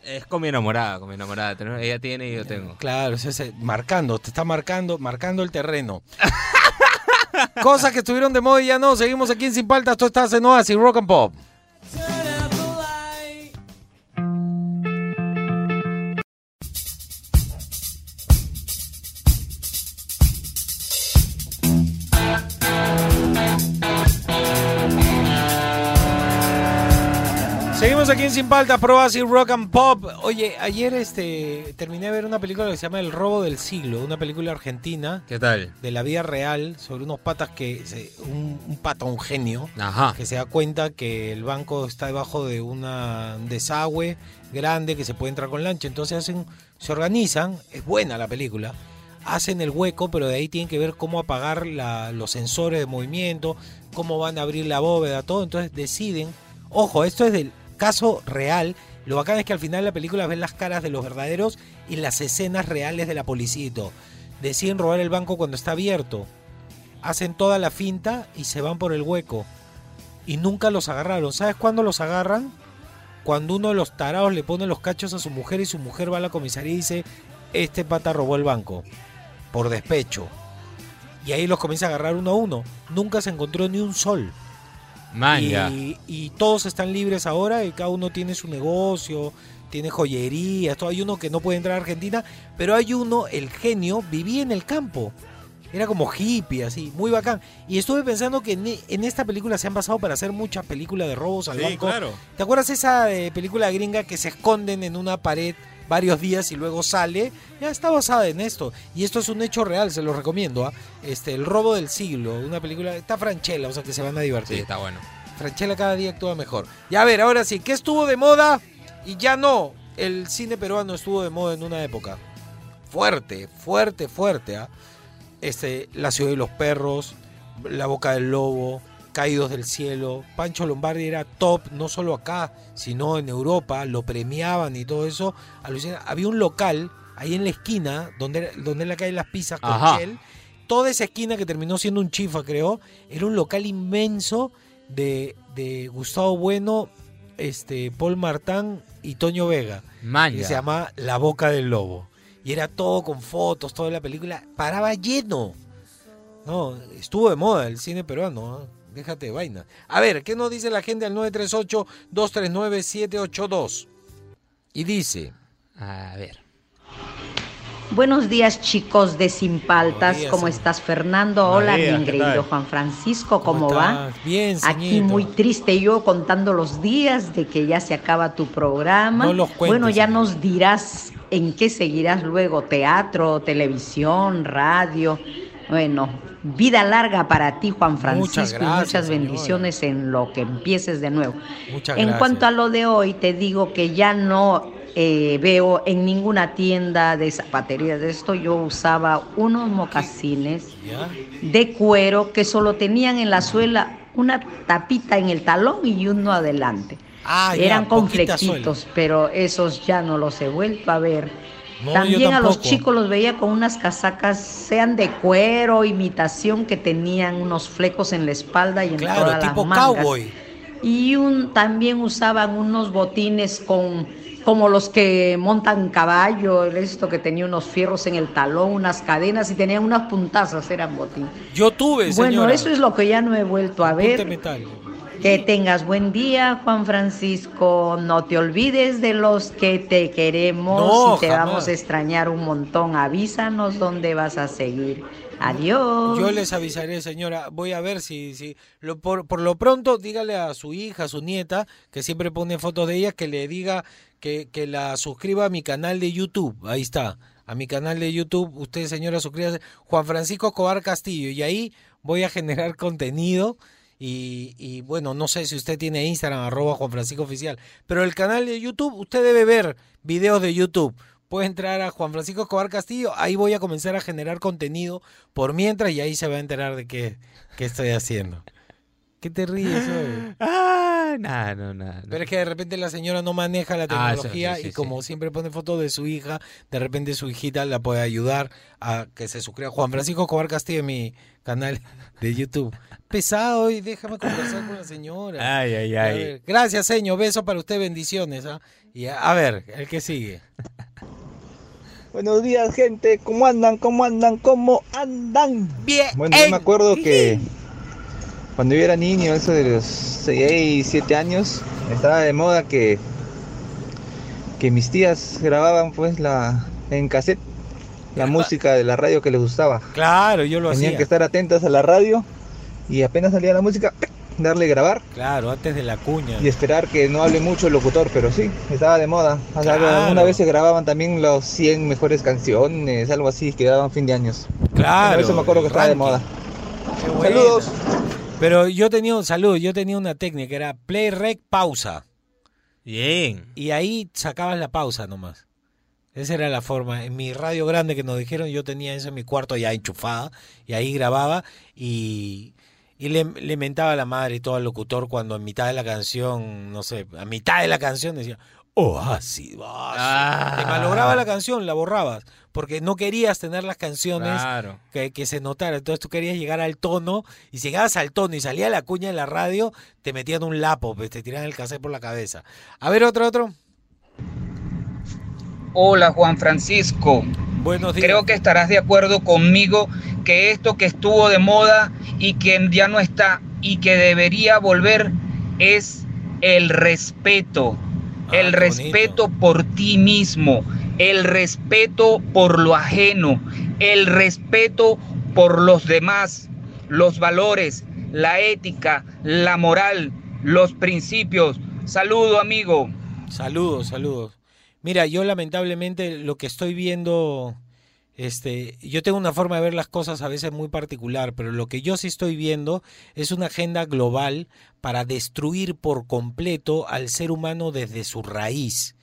Es con mi enamorada, con mi enamorada. Ella tiene y yo tengo. Claro, es ese, marcando, te está marcando, marcando el terreno. Cosas que estuvieron de moda y ya no. Seguimos aquí en Sin Paltas. Tú estás en Oasis Rock and Pop. Aquí en Sin Paltas, Pro Oasis Rock and Pop. Oye, ayer este terminé de ver una película que se llama El robo del siglo, una película argentina ¿Qué tal? de la vida real sobre unos patas que se- un, un pata, un genio, Ajá. que se da cuenta que el banco está debajo de una, un desagüe grande que se puede entrar con lancha. Entonces hacen, se organizan, es buena la película, hacen el hueco, pero de ahí tienen que ver cómo apagar la- los sensores de movimiento, cómo van a abrir la bóveda, todo. Entonces deciden, ojo, esto es del caso real. Lo bacán es que al final de la película ven las caras de los verdaderos y las escenas reales de la policía. Deciden robar el banco cuando está abierto hacen toda la finta y se van por el hueco. Y nunca los agarraron. ¿Sabes cuándo los agarran? Cuando uno de los tarados le pone los cachos a su mujer y su mujer va a la comisaría y dice, este pata robó el banco. Por despecho. Y ahí los comienza a agarrar uno a uno. Nunca se encontró ni un sol. Y, y todos están libres ahora y cada uno tiene su negocio, tiene joyerías, todo. Hay uno que no puede entrar a Argentina, pero hay uno, el genio, vivía en el campo. Era como hippie, así, muy bacán. Y estuve pensando que en, en esta película se han basado para hacer muchas películas de robos al Sí, banco. claro. ¿Te acuerdas esa eh, película gringa que se esconden en una pared varios días y luego sale? Ya está basada en esto. Y esto es un hecho real, se lo recomiendo. ¿ah? Este, El robo del siglo, una película. Está Franchella, o sea que se van a divertir. Sí, está bueno. Franchella cada día actúa mejor. Ya a ver, ahora sí, ¿qué estuvo de moda? Y ya no. El cine peruano estuvo de moda en una época. Fuerte, fuerte, fuerte. ¿ah? Este, La ciudad de los perros, La boca del lobo, Caídos del Cielo. Pancho Lombardi era top, no solo acá, sino en Europa, lo premiaban y todo eso. Había un local ahí en la esquina, donde, donde en la calle Las Pizzas con Ajá. Shell. Toda esa esquina que terminó siendo un chifa, creo, era un local inmenso de, de Gustavo Bueno, este, Paul Martán y Toño Vega. Maña. Que se llama La Boca del Lobo. Y era todo con fotos, toda la película. Paraba lleno. No, estuvo de moda el cine peruano. Déjate de vaina. A ver, ¿qué nos dice la gente al 938-239-782? Y dice. A ver. Buenos días chicos de Sin Paltas, días, ¿cómo señor. estás Fernando? Hola días, mi ¿qué ingreído tal? Juan Francisco, ¿cómo, va? Bien, Aquí muy triste yo contando los días de que ya se acaba tu programa. No los cuentes, bueno, ya nos dirás en qué seguirás luego, teatro, televisión, radio. Bueno, vida larga para ti Juan Francisco Muchas y muchas señora. bendiciones en lo que empieces de nuevo. Muchas En gracias. cuanto a lo de hoy, te digo que ya no eh, veo en ninguna tienda de zapatería de esto. Yo usaba unos mocasines de cuero que solo tenían en la suela una tapita en el talón y uno adelante. Ah, ya, Eran con flequitos, pero esos ya no los he vuelto a ver. No, También a los chicos los veía con unas casacas, sean de cuero, imitación, que tenían unos flecos en la espalda y en Claro, todas tipo las mangas. cowboy. Y un, también usaban unos botines con como los que montan caballo, esto que tenía unos fierros en el talón, unas cadenas y tenían unas puntazas, eran botines. Yo tuve, Bueno, señora. eso es lo que ya no he vuelto a ver. Que tengas buen día, Juan Francisco. No te olvides de los que te queremos No, y te jamás. vamos a extrañar un montón. Avísanos dónde vas a seguir. Adiós. Yo les avisaré, señora. Voy a ver si, si lo, por, por lo pronto, dígale a su hija, a su nieta, que siempre pone fotos de ella, que le diga que, que la suscriba a mi canal de YouTube. Ahí está. A mi canal de YouTube, usted, señora, suscríbase. Juan Francisco Escobar Castillo. Y ahí voy a generar contenido. Y, y, bueno, no sé si usted tiene Instagram, arroba Juan Francisco Oficial. Pero el canal de YouTube, usted debe ver videos de YouTube. Puede entrar a Juan Francisco Escobar Castillo, ahí voy a comenzar a generar contenido por mientras y ahí se va a enterar de qué, qué estoy haciendo. ¿Qué te ríes hoy? Ah, nada, no, nada. Pero es que de repente la señora no maneja la Ah, eso, tecnología sí, sí, y como siempre pone fotos de su hija, de repente su hijita la puede ayudar a que se suscriba. Juan Francisco Escobar Castillo en mi canal de YouTube. Pesado hoy, déjame conversar con la señora. Ay, ay, ay. ver, Gracias, señor. Beso para usted, bendiciones. ¿ah? Y a, a ver, el que sigue. Buenos días, gente. ¿Cómo andan? ¿Cómo andan? ¿Cómo andan? Bien. Bueno, yo me acuerdo que cuando yo era niño, eso de los 6, 7 años, estaba de moda que, que mis tías grababan pues la en cassette la música de la radio que les gustaba. Claro, yo lo Tenían hacía. que estar atentas a la radio y apenas salía la música, darle grabar Claro, antes de la cuña. y esperar que no hable mucho el locutor, pero sí, estaba de moda. O sea, Claro. Alguna vez se grababan también los 100 mejores canciones, algo así, que daban fin de años. Claro, Bueno, eso me acuerdo que estaba de moda. Qué buena. Pero yo tenía un saludo, yo tenía una técnica, era play rec pausa. Bien. Y ahí sacabas la pausa nomás. Esa era la forma. En mi radio grande que nos dijeron, yo tenía eso en mi cuarto ya enchufada. Y ahí grababa y, y le, le mentaba a la madre y todo al locutor cuando en mitad de la canción, no sé, a mitad de la canción decía, oasis, oasis. Te malograba la canción, la borrabas. Porque no querías tener las canciones Claro. que, que se notara. Entonces tú querías llegar al tono. Y si llegabas al tono y salía la cuña en la radio, te metían un lapo, pues, te tiraban el cassette por la cabeza. A ver, otro, otro. Hola Juan Francisco. Buenos días. Creo que estarás de acuerdo conmigo que esto que estuvo de moda y que ya no está y que debería volver es el respeto. El respeto por ti mismo, el respeto por lo ajeno, el respeto por los demás, los valores, la ética, la moral, los principios. Saludo amigo. Saludos, saludos. Mira, yo lamentablemente lo que estoy viendo, este, yo tengo una forma de ver las cosas a veces muy particular, pero lo que yo sí estoy viendo es una agenda global para destruir por completo al ser humano desde su raíz,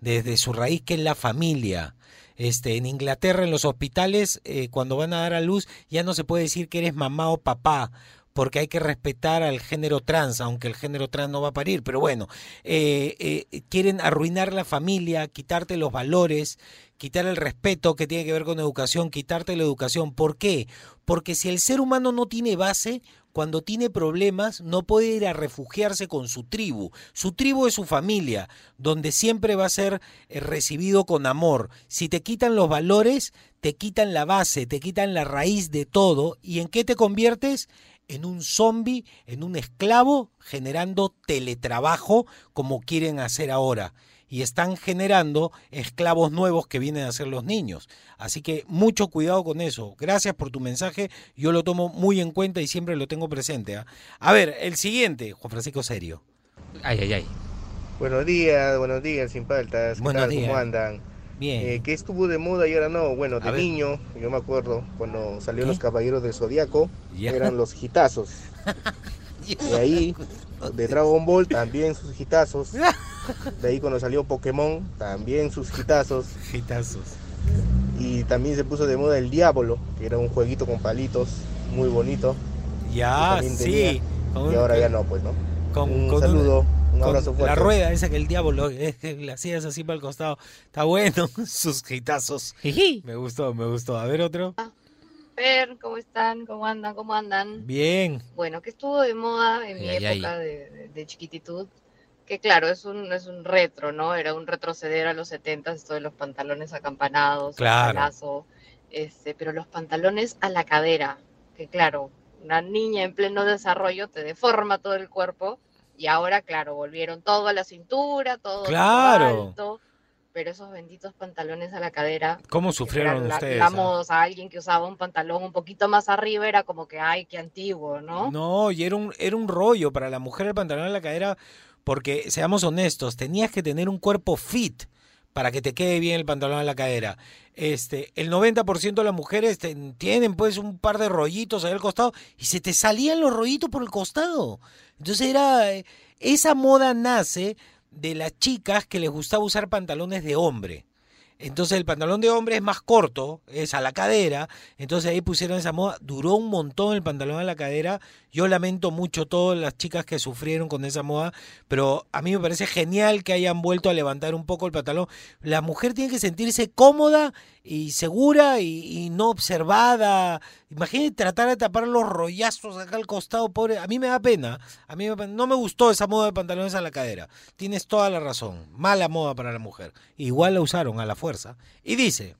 desde su raíz que es la familia. Este, en Inglaterra, en los hospitales, eh, cuando van a dar a luz, ya no se puede decir que eres mamá o papá, porque hay que respetar al género trans, aunque el género trans no va a parir, pero bueno, eh, eh, quieren arruinar la familia, quitarte los valores, quitar el respeto que tiene que ver con educación, quitarte la educación. ¿Por qué? Porque si el ser humano no tiene base, cuando tiene problemas no puede ir a refugiarse con su tribu. Su tribu es su familia, donde siempre va a ser eh, recibido con amor. Si te quitan los valores, te quitan la base, te quitan la raíz de todo. ¿Y en qué te conviertes? En un zombie, en un esclavo, generando teletrabajo como quieren hacer ahora y están generando esclavos nuevos que vienen a ser los niños. Así que mucho cuidado con eso. Gracias por tu mensaje, yo lo tomo muy en cuenta y siempre lo tengo presente. ¿ah? A ver, el siguiente, Juan Francisco Serio. Ay, ay, ay. Buenos días, buenos días, sin faltas. ¿Qué Buenos tal? días. ¿Cómo andan? Bien. Eh, ¿Qué estuvo de moda y ahora no? Bueno, de niño, yo me acuerdo, cuando salieron los Caballeros del Zodíaco, eran los hitazos. De ahí, de Dragon Ball, también sus hitazos. De ahí cuando salió Pokémon, también sus hitazos. Hitazos. Y también se puso de moda el Diablo, que era un jueguito con palitos, muy bonito. Ya, sí. tenía, Con- y ahora ya no, pues, ¿no? Con, un con saludo, un abrazo fuerte. La rueda esa que el diablo eh, le hacías así para el costado. Está bueno, sus hitazos. Me gustó, me gustó. A ver otro. Fer, ¿cómo están? ¿Cómo andan? ¿Cómo andan? Bien. Bueno, que estuvo de moda en mi Ay, ay, época de, de- de chiquititud, que claro, es un, es un retro, ¿no? Era un retroceder a los 70 esto de los pantalones acampanados, Claro. palazo, este, pero los pantalones a la cadera, que claro, una niña en pleno desarrollo te deforma todo el cuerpo y ahora, claro, volvieron todo a la cintura, todo Claro. alto, pero esos benditos pantalones a la cadera ¿Cómo sufrieron eran ustedes? digamos, a alguien que usaba un pantalón un poquito más arriba era como que, ay, qué antiguo, ¿no? No, y era un, era un rollo para la mujer el pantalón en la cadera, porque seamos honestos, tenías que tener un cuerpo fit para que te quede bien el pantalón en la cadera. Este, el 90% de las mujeres tienen pues un par de rollitos ahí al costado y se te salían los rollitos por el costado. Entonces era eh, esa moda nace de las chicas que les gustaba usar pantalones de hombre. Entonces el pantalón de hombre es más corto, es a la cadera. Entonces ahí pusieron esa moda. Duró un montón el pantalón a la cadera. Yo lamento mucho todas las chicas que sufrieron con esa moda, pero a mí me parece genial que hayan vuelto a levantar un poco el pantalón. La mujer tiene que sentirse cómoda y segura y, no observada. Imagínate tratar de tapar los rollazos acá al costado, pobre. A mí me da pena. A mí me no me gustó esa moda de pantalones a la cadera. Tienes toda la razón. Mala moda para la mujer. Igual la usaron a la fuerza. Y dice,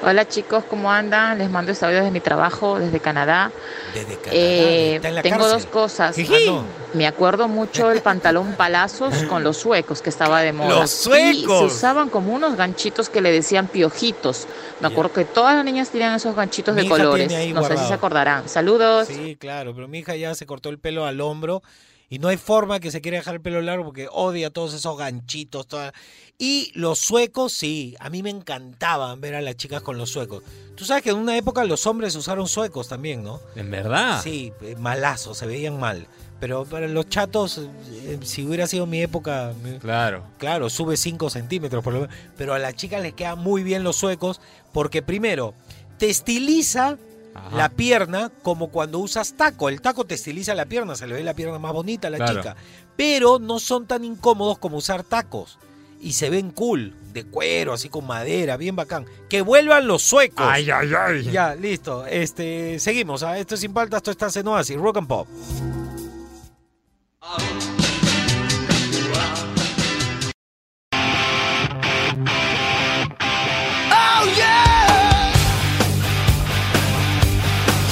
Hola chicos, ¿cómo andan? Les mando este audio desde mi trabajo, desde Canadá. desde Canadá, Eh, tengo cárcel. dos cosas. Ah, no. Me acuerdo mucho del pantalón palazos con los suecos que estaba de moda. ¡Los Y suecos! se usaban como unos ganchitos que le decían piojitos. Me acuerdo que todas las niñas tenían esos ganchitos Mi de colores. No sé si guardado. se acordarán. Saludos. Sí, claro, pero mi hija ya se cortó el pelo al hombro y no hay forma que se quiera dejar el pelo largo porque odia todos esos ganchitos. toda- Y los suecos, sí, a mí me encantaban ver a las chicas con los suecos. Tú sabes que en una época los hombres usaron suecos también, ¿no? ¿En verdad? Sí, eh, malazos, se veían mal. Pero para los chatos, eh, si hubiera sido mi época, Claro. Claro, sube 5 centímetros por lo menos. Pero a las chicas les quedan muy bien los suecos porque primero, te estiliza la pierna como cuando usas taco. El taco te estiliza la pierna, se le ve la pierna más bonita a la Claro. chica. Pero no son tan incómodos como usar tacos. Y se ven cool, de cuero, así con madera, bien bacán. Que vuelvan los suecos. Ay, ay, ay. Ya, listo. Este, seguimos. ¿ah? Esto es sin paltas, esto está en Oasis, Rock and Pop. Oh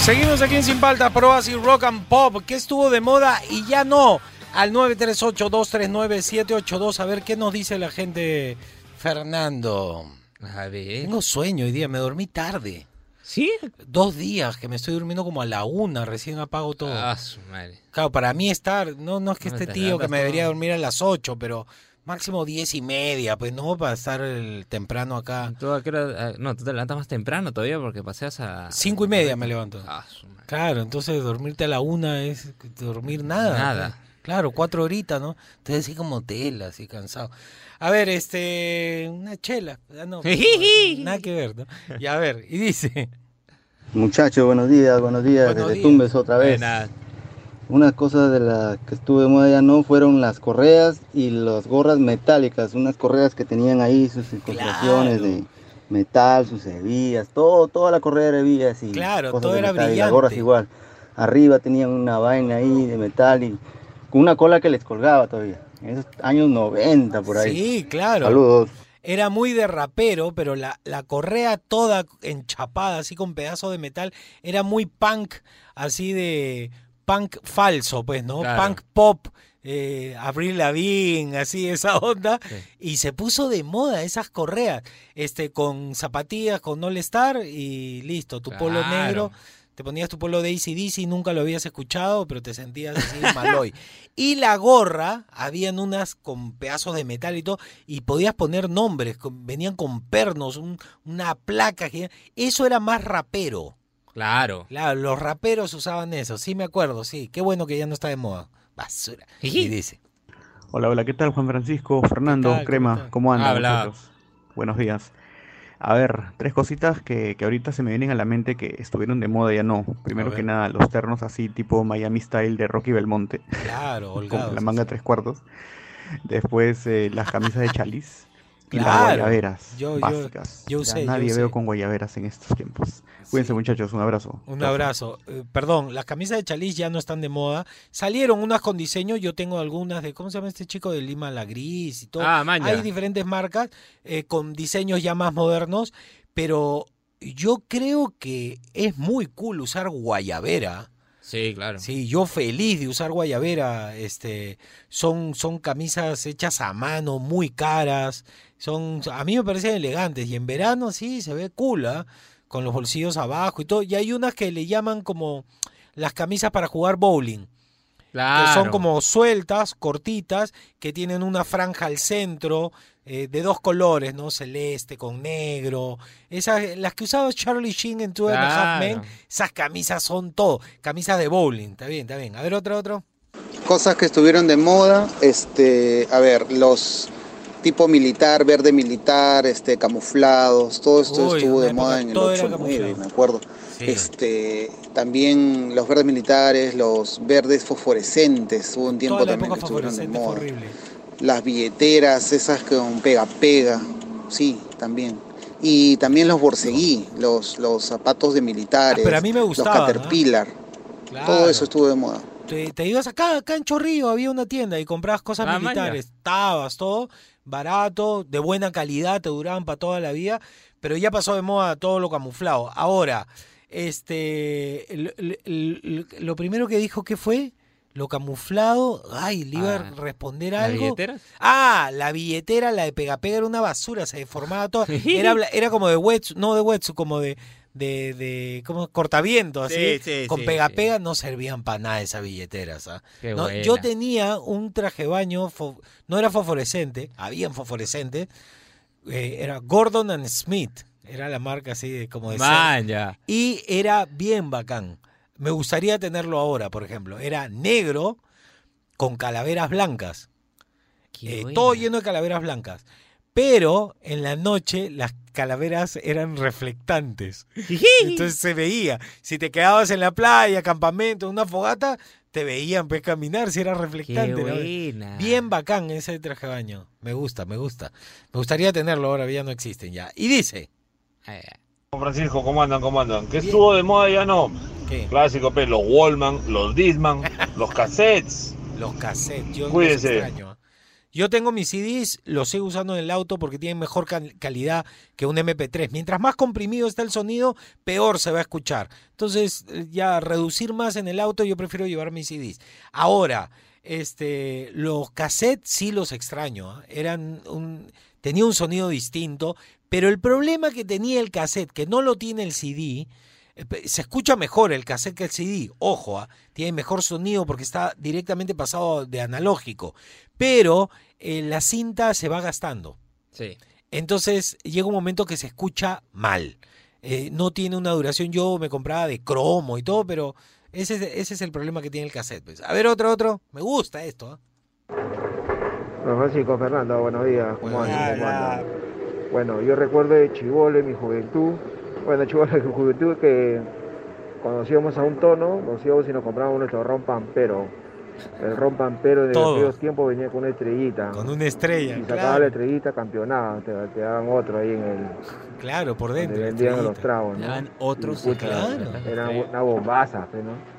Seguimos aquí en Sin Paltas, Pro Oasis Rock and Pop, que estuvo de moda y ya no. Al 938-239-782, a ver qué nos dice la gente. Fernando. A ver. Tengo sueño hoy día, me dormí tarde. ¿Sí? Dos días que me estoy durmiendo como a la una, recién apago todo. Ah, su madre. Claro, para mí estar, no, no es que No, este te tío que me debería todo. dormir a las 8, pero máximo diez y media, pues no, para estar el- temprano acá. ¿Tú a qué hora- no, tú te levantas más temprano todavía porque paseas a... Cinco y media me levanto. Ah. Claro, entonces dormirte a la una es dormir nada. Nada. pues. Claro, cuatro horitas, ¿no? Entonces así como tela, así cansado. A ver, este, una chela. Ah, no, nada que ver, ¿no? Y a ver, y dice, Muchachos, buenos días, buenos días, Buenos desde días. Tumbes otra vez. Buenas. Una cosa de las que estuve de moda ya no fueron las correas y las gorras metálicas, unas correas que tenían ahí sus incrustaciones de metal, sus hebillas, todo, toda la correa era hebillas y Claro, cosas todo de era metal, y las gorras brillante. igual. Arriba tenían una vaina ahí de metal y con una cola que les colgaba todavía. En esos años 90 por ahí. Sí, claro. Saludos. Era muy de rapero, pero la, la correa toda enchapada, así con pedazo de metal, era muy punk, así de punk falso, pues, ¿no? Claro. Punk pop, eh, Avril Lavigne, así esa onda. Y se puso de moda esas correas, este, con zapatillas, con All Star y listo, tu polo negro. Te ponías tu polo de ACDC, nunca lo habías escuchado, pero te sentías así maloy. Y la gorra, habían unas con pedazos de metal y todo, y podías poner nombres, con- venían con pernos, un- una placa. Eso era más rapero. Claro. Claro, los raperos usaban eso, sí me acuerdo, sí. Qué bueno que ya no está de moda. Basura. Y dice. Hola, hola, ¿qué tal Juan Francisco? Fernando, tal? ¿Cómo Crema, estás? ¿cómo andan Habla. Buenos días. A ver, tres cositas que, que ahorita se me vienen a la mente que estuvieron de moda ya no. Primero que nada, los ternos así tipo Miami Style de Rocky Belmonte. Claro, con holgados, la manga tres cuartos. Después eh, las camisas de chalis. Y las Claro. guayaberas Yo- básicas. yo nadie veo con guayaberas en estos tiempos. Cuídense muchachos, un abrazo. Un abrazo. Eh, perdón, las camisas de Chalis ya no están de moda. Salieron unas con diseño. Yo tengo algunas de, ¿cómo se llama este chico? De Lima La Gris y todo. Ah, maña. Hay diferentes marcas eh, con diseños ya más modernos. Pero yo creo que es muy cool usar guayabera. Sí, claro. Sí, yo feliz de usar guayabera. Este, son, son camisas hechas a mano, muy caras. Son, a mí me parecen elegantes. Y en verano sí se ve cool, ¿ah? Con los bolsillos abajo y todo. Y hay unas que le llaman como las camisas para jugar bowling. Que son como sueltas, cortitas, que tienen una franja al centro, eh, de dos colores, ¿no? Celeste con negro. Esas, las que usaba Charlie Sheen en Two and a Half Men, esas camisas son todo. Camisas de bowling, está bien, está bien. A ver, otro, otro. Cosas que estuvieron de moda, este, a ver, los tipo militar, verde militar, este, camuflados, todo esto Uy, estuvo de moda en el todo era 8 9, camuflado. me acuerdo. Sí. Este, también los verdes militares, los verdes fosforescentes, hubo un tiempo Toda también que estuvieron de moda. horrible. Las billeteras, esas con pega pega, sí, también. Y también los borseguí, los, los zapatos de militares, Ah, pero a mí me gustaban, los caterpillar, Claro. todo eso estuvo de moda. Te, te ibas acá, acá en Chorrillo había una tienda y comprabas cosas Ah, militares, estabas todo barato, de buena calidad, te duraban para toda la vida, pero ya pasó de moda todo lo camuflado. Ahora, este, lo primero que dijo que fue lo camuflado, ay, le iba Ah, a responder ¿las algo. billeteras? Ah, la billetera, la de Pegapega era una basura, se deformaba todo. Era, como de Wetsu, no de Wetsu, como de de, de como cortaviento, así. Sí, sí, con sí, pega pega no servían para nada esas billeteras. ¿ah? No, yo tenía un traje de baño, no era fosforescente, habían fosforescentes, eh, era Gordon and Smith, era la marca así de como de Vaya. y era bien bacán. Me gustaría tenerlo ahora, por ejemplo. Era negro con calaveras blancas. Eh, todo lleno de calaveras blancas. Pero en la noche las calaveras eran reflectantes. Entonces se veía. Si te quedabas en la playa, campamento, una fogata, te veían pues caminar si era reflectante. ¿no? buena. Bien bacán ese traje de baño. Me gusta, me gusta. Me gustaría tenerlo ahora, ya no existen ya. Y dice. Francisco, ¿cómo andan? ¿Cómo andan? ¿Qué estuvo de moda ya no? Clásico, pues, los Wallman, los Disman, los cassettes. Los cassettes, yo los Cuídese. extraño. ¿ah? Yo tengo mis CDs, los sigo usando en el auto porque tienen mejor cal- calidad que un MP3. Mientras más comprimido está el sonido, peor se va a escuchar. Entonces, eh, ya reducir más en el auto, yo prefiero llevar mis CDs. Ahora, este, los cassettes sí los extraño. ¿ah? Eran un, tenía un sonido distinto, pero el problema que tenía el cassette, que no lo tiene el CD, eh, se escucha mejor el cassette que el CD. Ojo, ¿ah? tiene mejor sonido porque está directamente pasado de analógico. Pero eh, la cinta se va gastando. Sí. Entonces llega un momento que se escucha mal. Eh, no tiene una duración. Yo me compraba de cromo y todo, pero ese, es- ese es el problema que tiene el cassette. pues. A ver, otro, otro. Me gusta esto. ¿ah? Francisco Fernando, buenos días. ¿Cómo? ¿Cómo? Bueno, yo recuerdo de Chivolo en mi juventud, bueno, Chivolo en mi juventud que cuando nos íbamos a un tono, nos íbamos y nos comprábamos nuestro ron pampero. El ron pampero de Todo. aquellos tiempos venía con una estrellita. Con una estrella, Y sacaba claro. la estrellita, campeonaba. Te, te daban otro ahí en el. Claro, por dentro. la vendían los tragos, ¿no? Daban otros, Y, pucha, claro. Era una bombaza, ¿no?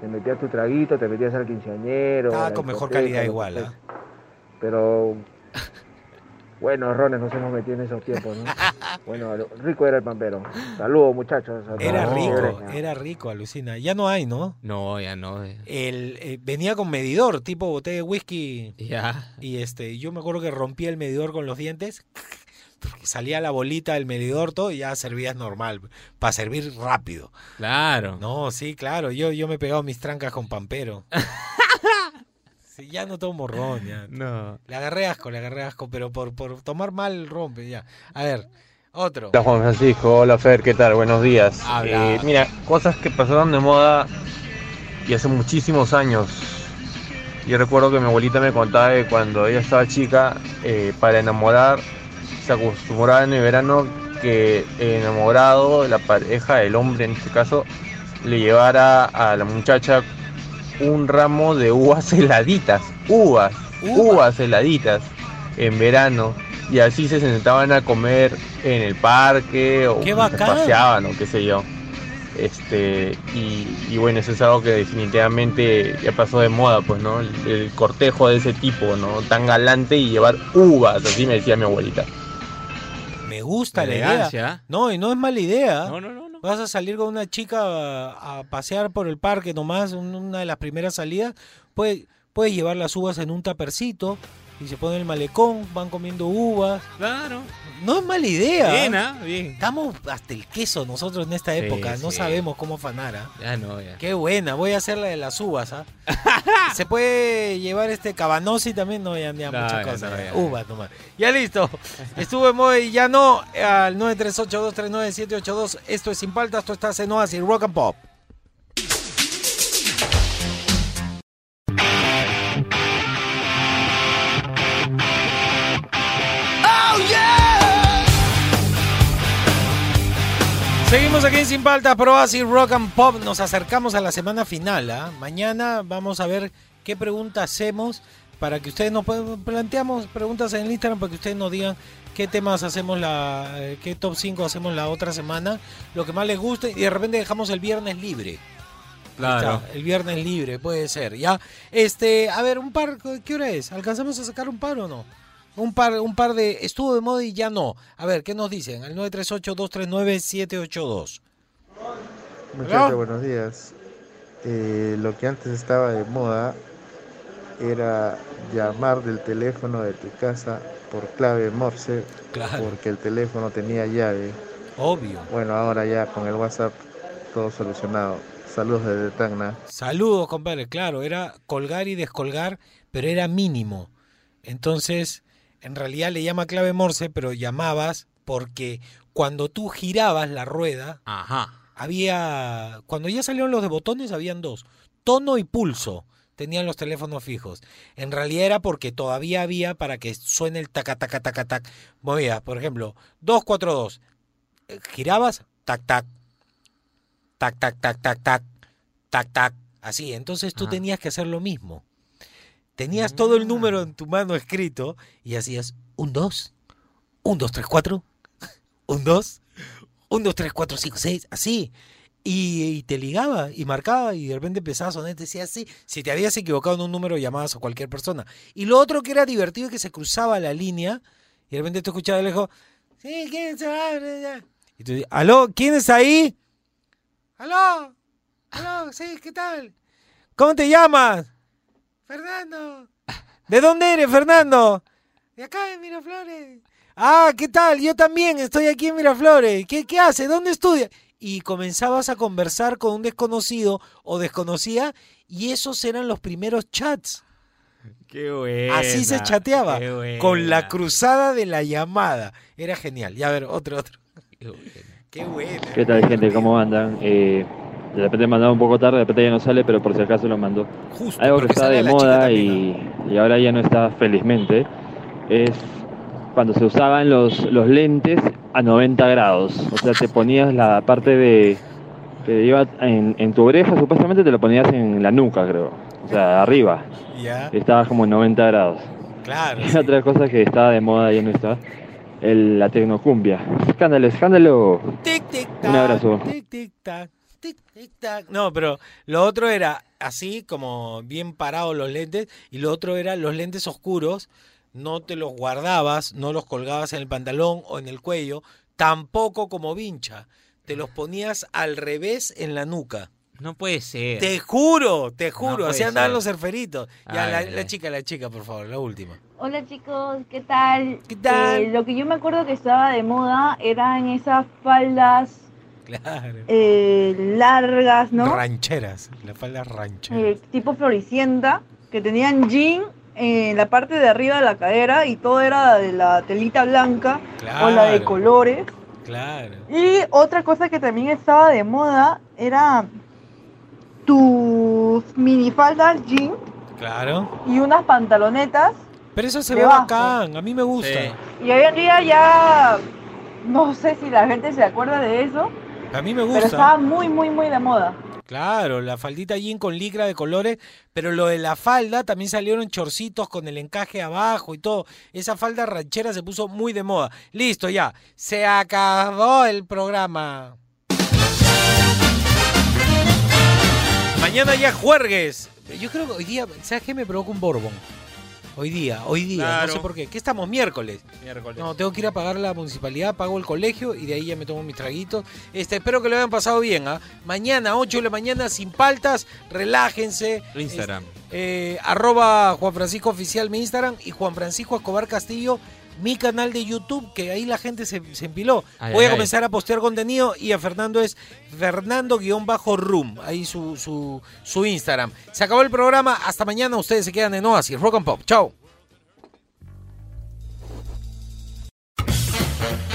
Te metías tu traguito, te metías al quinceañero. Estaba a la con mejor calidad que igual. ¿ah? Pero. Buenos rones nos hemos metido en esos tiempos, ¿no? bueno, rico era el pampero. Saludos, muchachos. Era rico, era rico, alucina. Ya no hay, ¿no? No, ya no. eh. El, eh, venía con medidor, tipo botella de whisky. Ya. Y este, yo me acuerdo que rompía el medidor con los dientes. Porque salía la bolita del medidor todo y ya servías normal. Para servir rápido. Claro. No, sí, claro. Yo, yo me he pegado mis trancas con pampero. Sí, ya no tomo ron, ya. No. Le agarré asco, le agarré asco, pero por, por tomar mal rompe, ya. A ver, otro. Hola Juan Francisco, hola Fer, ¿qué tal? Buenos días. Habla. Eh, mira, cosas que pasaron de moda y hace muchísimos años. Yo recuerdo que mi abuelita me contaba que cuando ella estaba chica, eh, para enamorar, se acostumbraba en el verano que el enamorado, la pareja, el hombre en este caso, le llevara a la muchacha un ramo de uvas heladitas, uvas, uvas heladitas en verano. Y así se sentaban a comer en el parque o ¡Qué se paseaban o qué sé yo. Este, y, y bueno, eso es algo que definitivamente ya pasó de moda, pues, ¿no? El, el cortejo de ese tipo, ¿no? Tan galante y llevar uvas, así me decía mi abuelita. Me gusta la Elegancia, idea. No, y no es mala idea. No, no, no, Vas a salir con una chica a, pasear por el parque nomás, un- una de las primeras salidas. Puedes, puedes llevar las uvas en un tapercito y se pone el malecón, van comiendo uvas. Claro. No es mala idea. Bien, ¿ah? Bien. Estamos hasta el queso nosotros en esta Sí, época. No sí. sabemos cómo afanar. ¿ah? Ya no, ya. Qué buena, voy a hacer la de las uvas, ¿ah? Se puede llevar este cabanosi también, no, ya, ya No, muchas ya cosas. no, ya. Uvas nomás. Ya listo. Estuvo en y ya no. Al 938239782. Esto es Sin Paltas, esto está en Oasis Rock and Pop. Seguimos aquí en Sin Paltas, Pro Oasis Rock and Pop. Nos acercamos a la semana final. ¿ah? Mañana vamos a ver qué preguntas hacemos para que ustedes nos planteamos preguntas en el Instagram para que ustedes nos digan qué temas hacemos la eh, qué top 5 hacemos la otra semana, lo que más les guste y de repente dejamos el viernes libre. Claro. está, el viernes libre puede ser, ¿ya? Este, a ver, un par ¿qué hora es? ¿Alcanzamos a sacar un par o no? Un par un par de estuvo de moda y ya no. A ver, ¿qué nos dicen? Al 938-239-782. Muchachos, buenos días. Eh, lo que antes estaba de moda era llamar del teléfono de tu casa por clave Morse, Claro. porque el teléfono tenía llave. Obvio. Bueno, ahora ya con el WhatsApp todo solucionado. Saludos desde Tacna. Saludos, compadre. Claro, era colgar y descolgar, pero era mínimo. Entonces, en realidad le llama clave Morse, pero llamabas porque cuando tú girabas la rueda, Ajá. había, cuando ya salieron los de botones, habían dos, tono y pulso. Tenían los teléfonos fijos. En realidad era porque todavía había para que suene el taca taca taca tac. Movías, por ejemplo, 242. Eh, Girabas, tac tac. Tac tac tac tac tac. Tac tac. Así, entonces tú tenías que hacer lo mismo. Tenías todo el número en tu mano escrito y hacías un 2, un 2 3 4, un 2, un 2 3 4 5 6, así. Y, y te ligaba y marcaba y de repente empezaba a sonar y te decía así. Si te habías equivocado en un número, llamabas a cualquier persona. Y lo otro que era divertido es que se cruzaba la línea y de repente tú escuchabas de lejos, sí, ¿quién se ya? Y tú dices, ¿aló? ¿Quién es ahí? ¿Aló? ¿Aló? Sí, ¿qué tal? ¿Cómo te llamas? Fernando. ¿De dónde eres, Fernando? De acá de Miraflores. Ah, ¿qué tal? Yo también estoy aquí en Miraflores. ¿Qué, qué hace? ¿Dónde estudia? Y comenzabas a conversar con un desconocido o desconocida y esos eran los primeros chats. Qué buena. Así se chateaba. qué. Con la cruzada de la llamada. Era genial. Ya a ver, otro, otro. Qué buena. ¿Qué tal, gente? ¿Cómo andan? Eh, de repente mandaba un poco tarde, de repente ya no sale, pero por si acaso lo mandó. Justo, Algo que está de moda y, y ahora ya no está felizmente, es cuando se usaban los, los lentes a 90 grados. O sea, te ponías la parte de, Te iba en, en tu oreja, supuestamente te lo ponías en la nuca, creo. O sea, arriba. Ya. Estabas como en 90 grados. Claro. Y otra cosa que estaba de moda y no está, el, la tecnocumbia. Escándalo, escándalo. Tic, tic, tac, Un abrazo. Tic, tic, tac, tic, tic, tac. No, pero lo otro era así, como bien parados los lentes, y lo otro era los lentes oscuros, no te los guardabas, no los colgabas en el pantalón o en el cuello, tampoco como vincha, te los ponías al revés en la nuca. No puede ser. Te juro, te juro, puede así andaban los surferitos. Ya, Ay, la, ay, la chica, la chica, por favor, la última. Hola chicos, ¿qué tal? ¿Qué tal? Eh, lo que yo me acuerdo que estaba de moda eran esas faldas Claro. eh, largas, ¿no? Rancheras, la falda ranchera. Eh, tipo floricienta, que tenían jean en la parte de arriba de la cadera y todo era de la telita blanca o la de Claro. colores. Claro. Y otra cosa que también estaba de moda era tus minifaldas jean Claro. y unas pantalonetas. Pero eso se ve bacán, a mí me gusta. Y hoy en día ya no sé si la gente se acuerda de eso, A mí me pero gusta. estaba muy, muy, muy de moda. Claro, la faldita jean con licra de colores, pero lo de la falda también salieron chorcitos con el encaje abajo y todo. Esa falda ranchera se puso muy de moda. Listo, ya. Se acabó el programa. Mañana ya juergues. Yo creo que hoy día, ¿sabes qué? Me provoca un borbón. Hoy día, hoy día, no sé por qué. ¿Qué estamos? Miércoles. Miércoles. No, tengo que ir a pagar la municipalidad, pago el colegio y de ahí ya me tomo mis traguitos. Este, espero que lo hayan pasado bien. ¿ah? Mañana, 8 de la mañana, sin paltas, relájense. Instagram. Eh, arroba Juan Francisco Oficial mi Instagram y Juan Francisco Escobar Castillo mi canal de YouTube, que ahí la gente se, se empiló. Ay, Voy ay, a ay. comenzar a postear contenido y a Fernando es Fernando-Room, ahí su, su, su Instagram. Se acabó el programa, hasta mañana ustedes se quedan en Oasis, Rock and Pop, chao.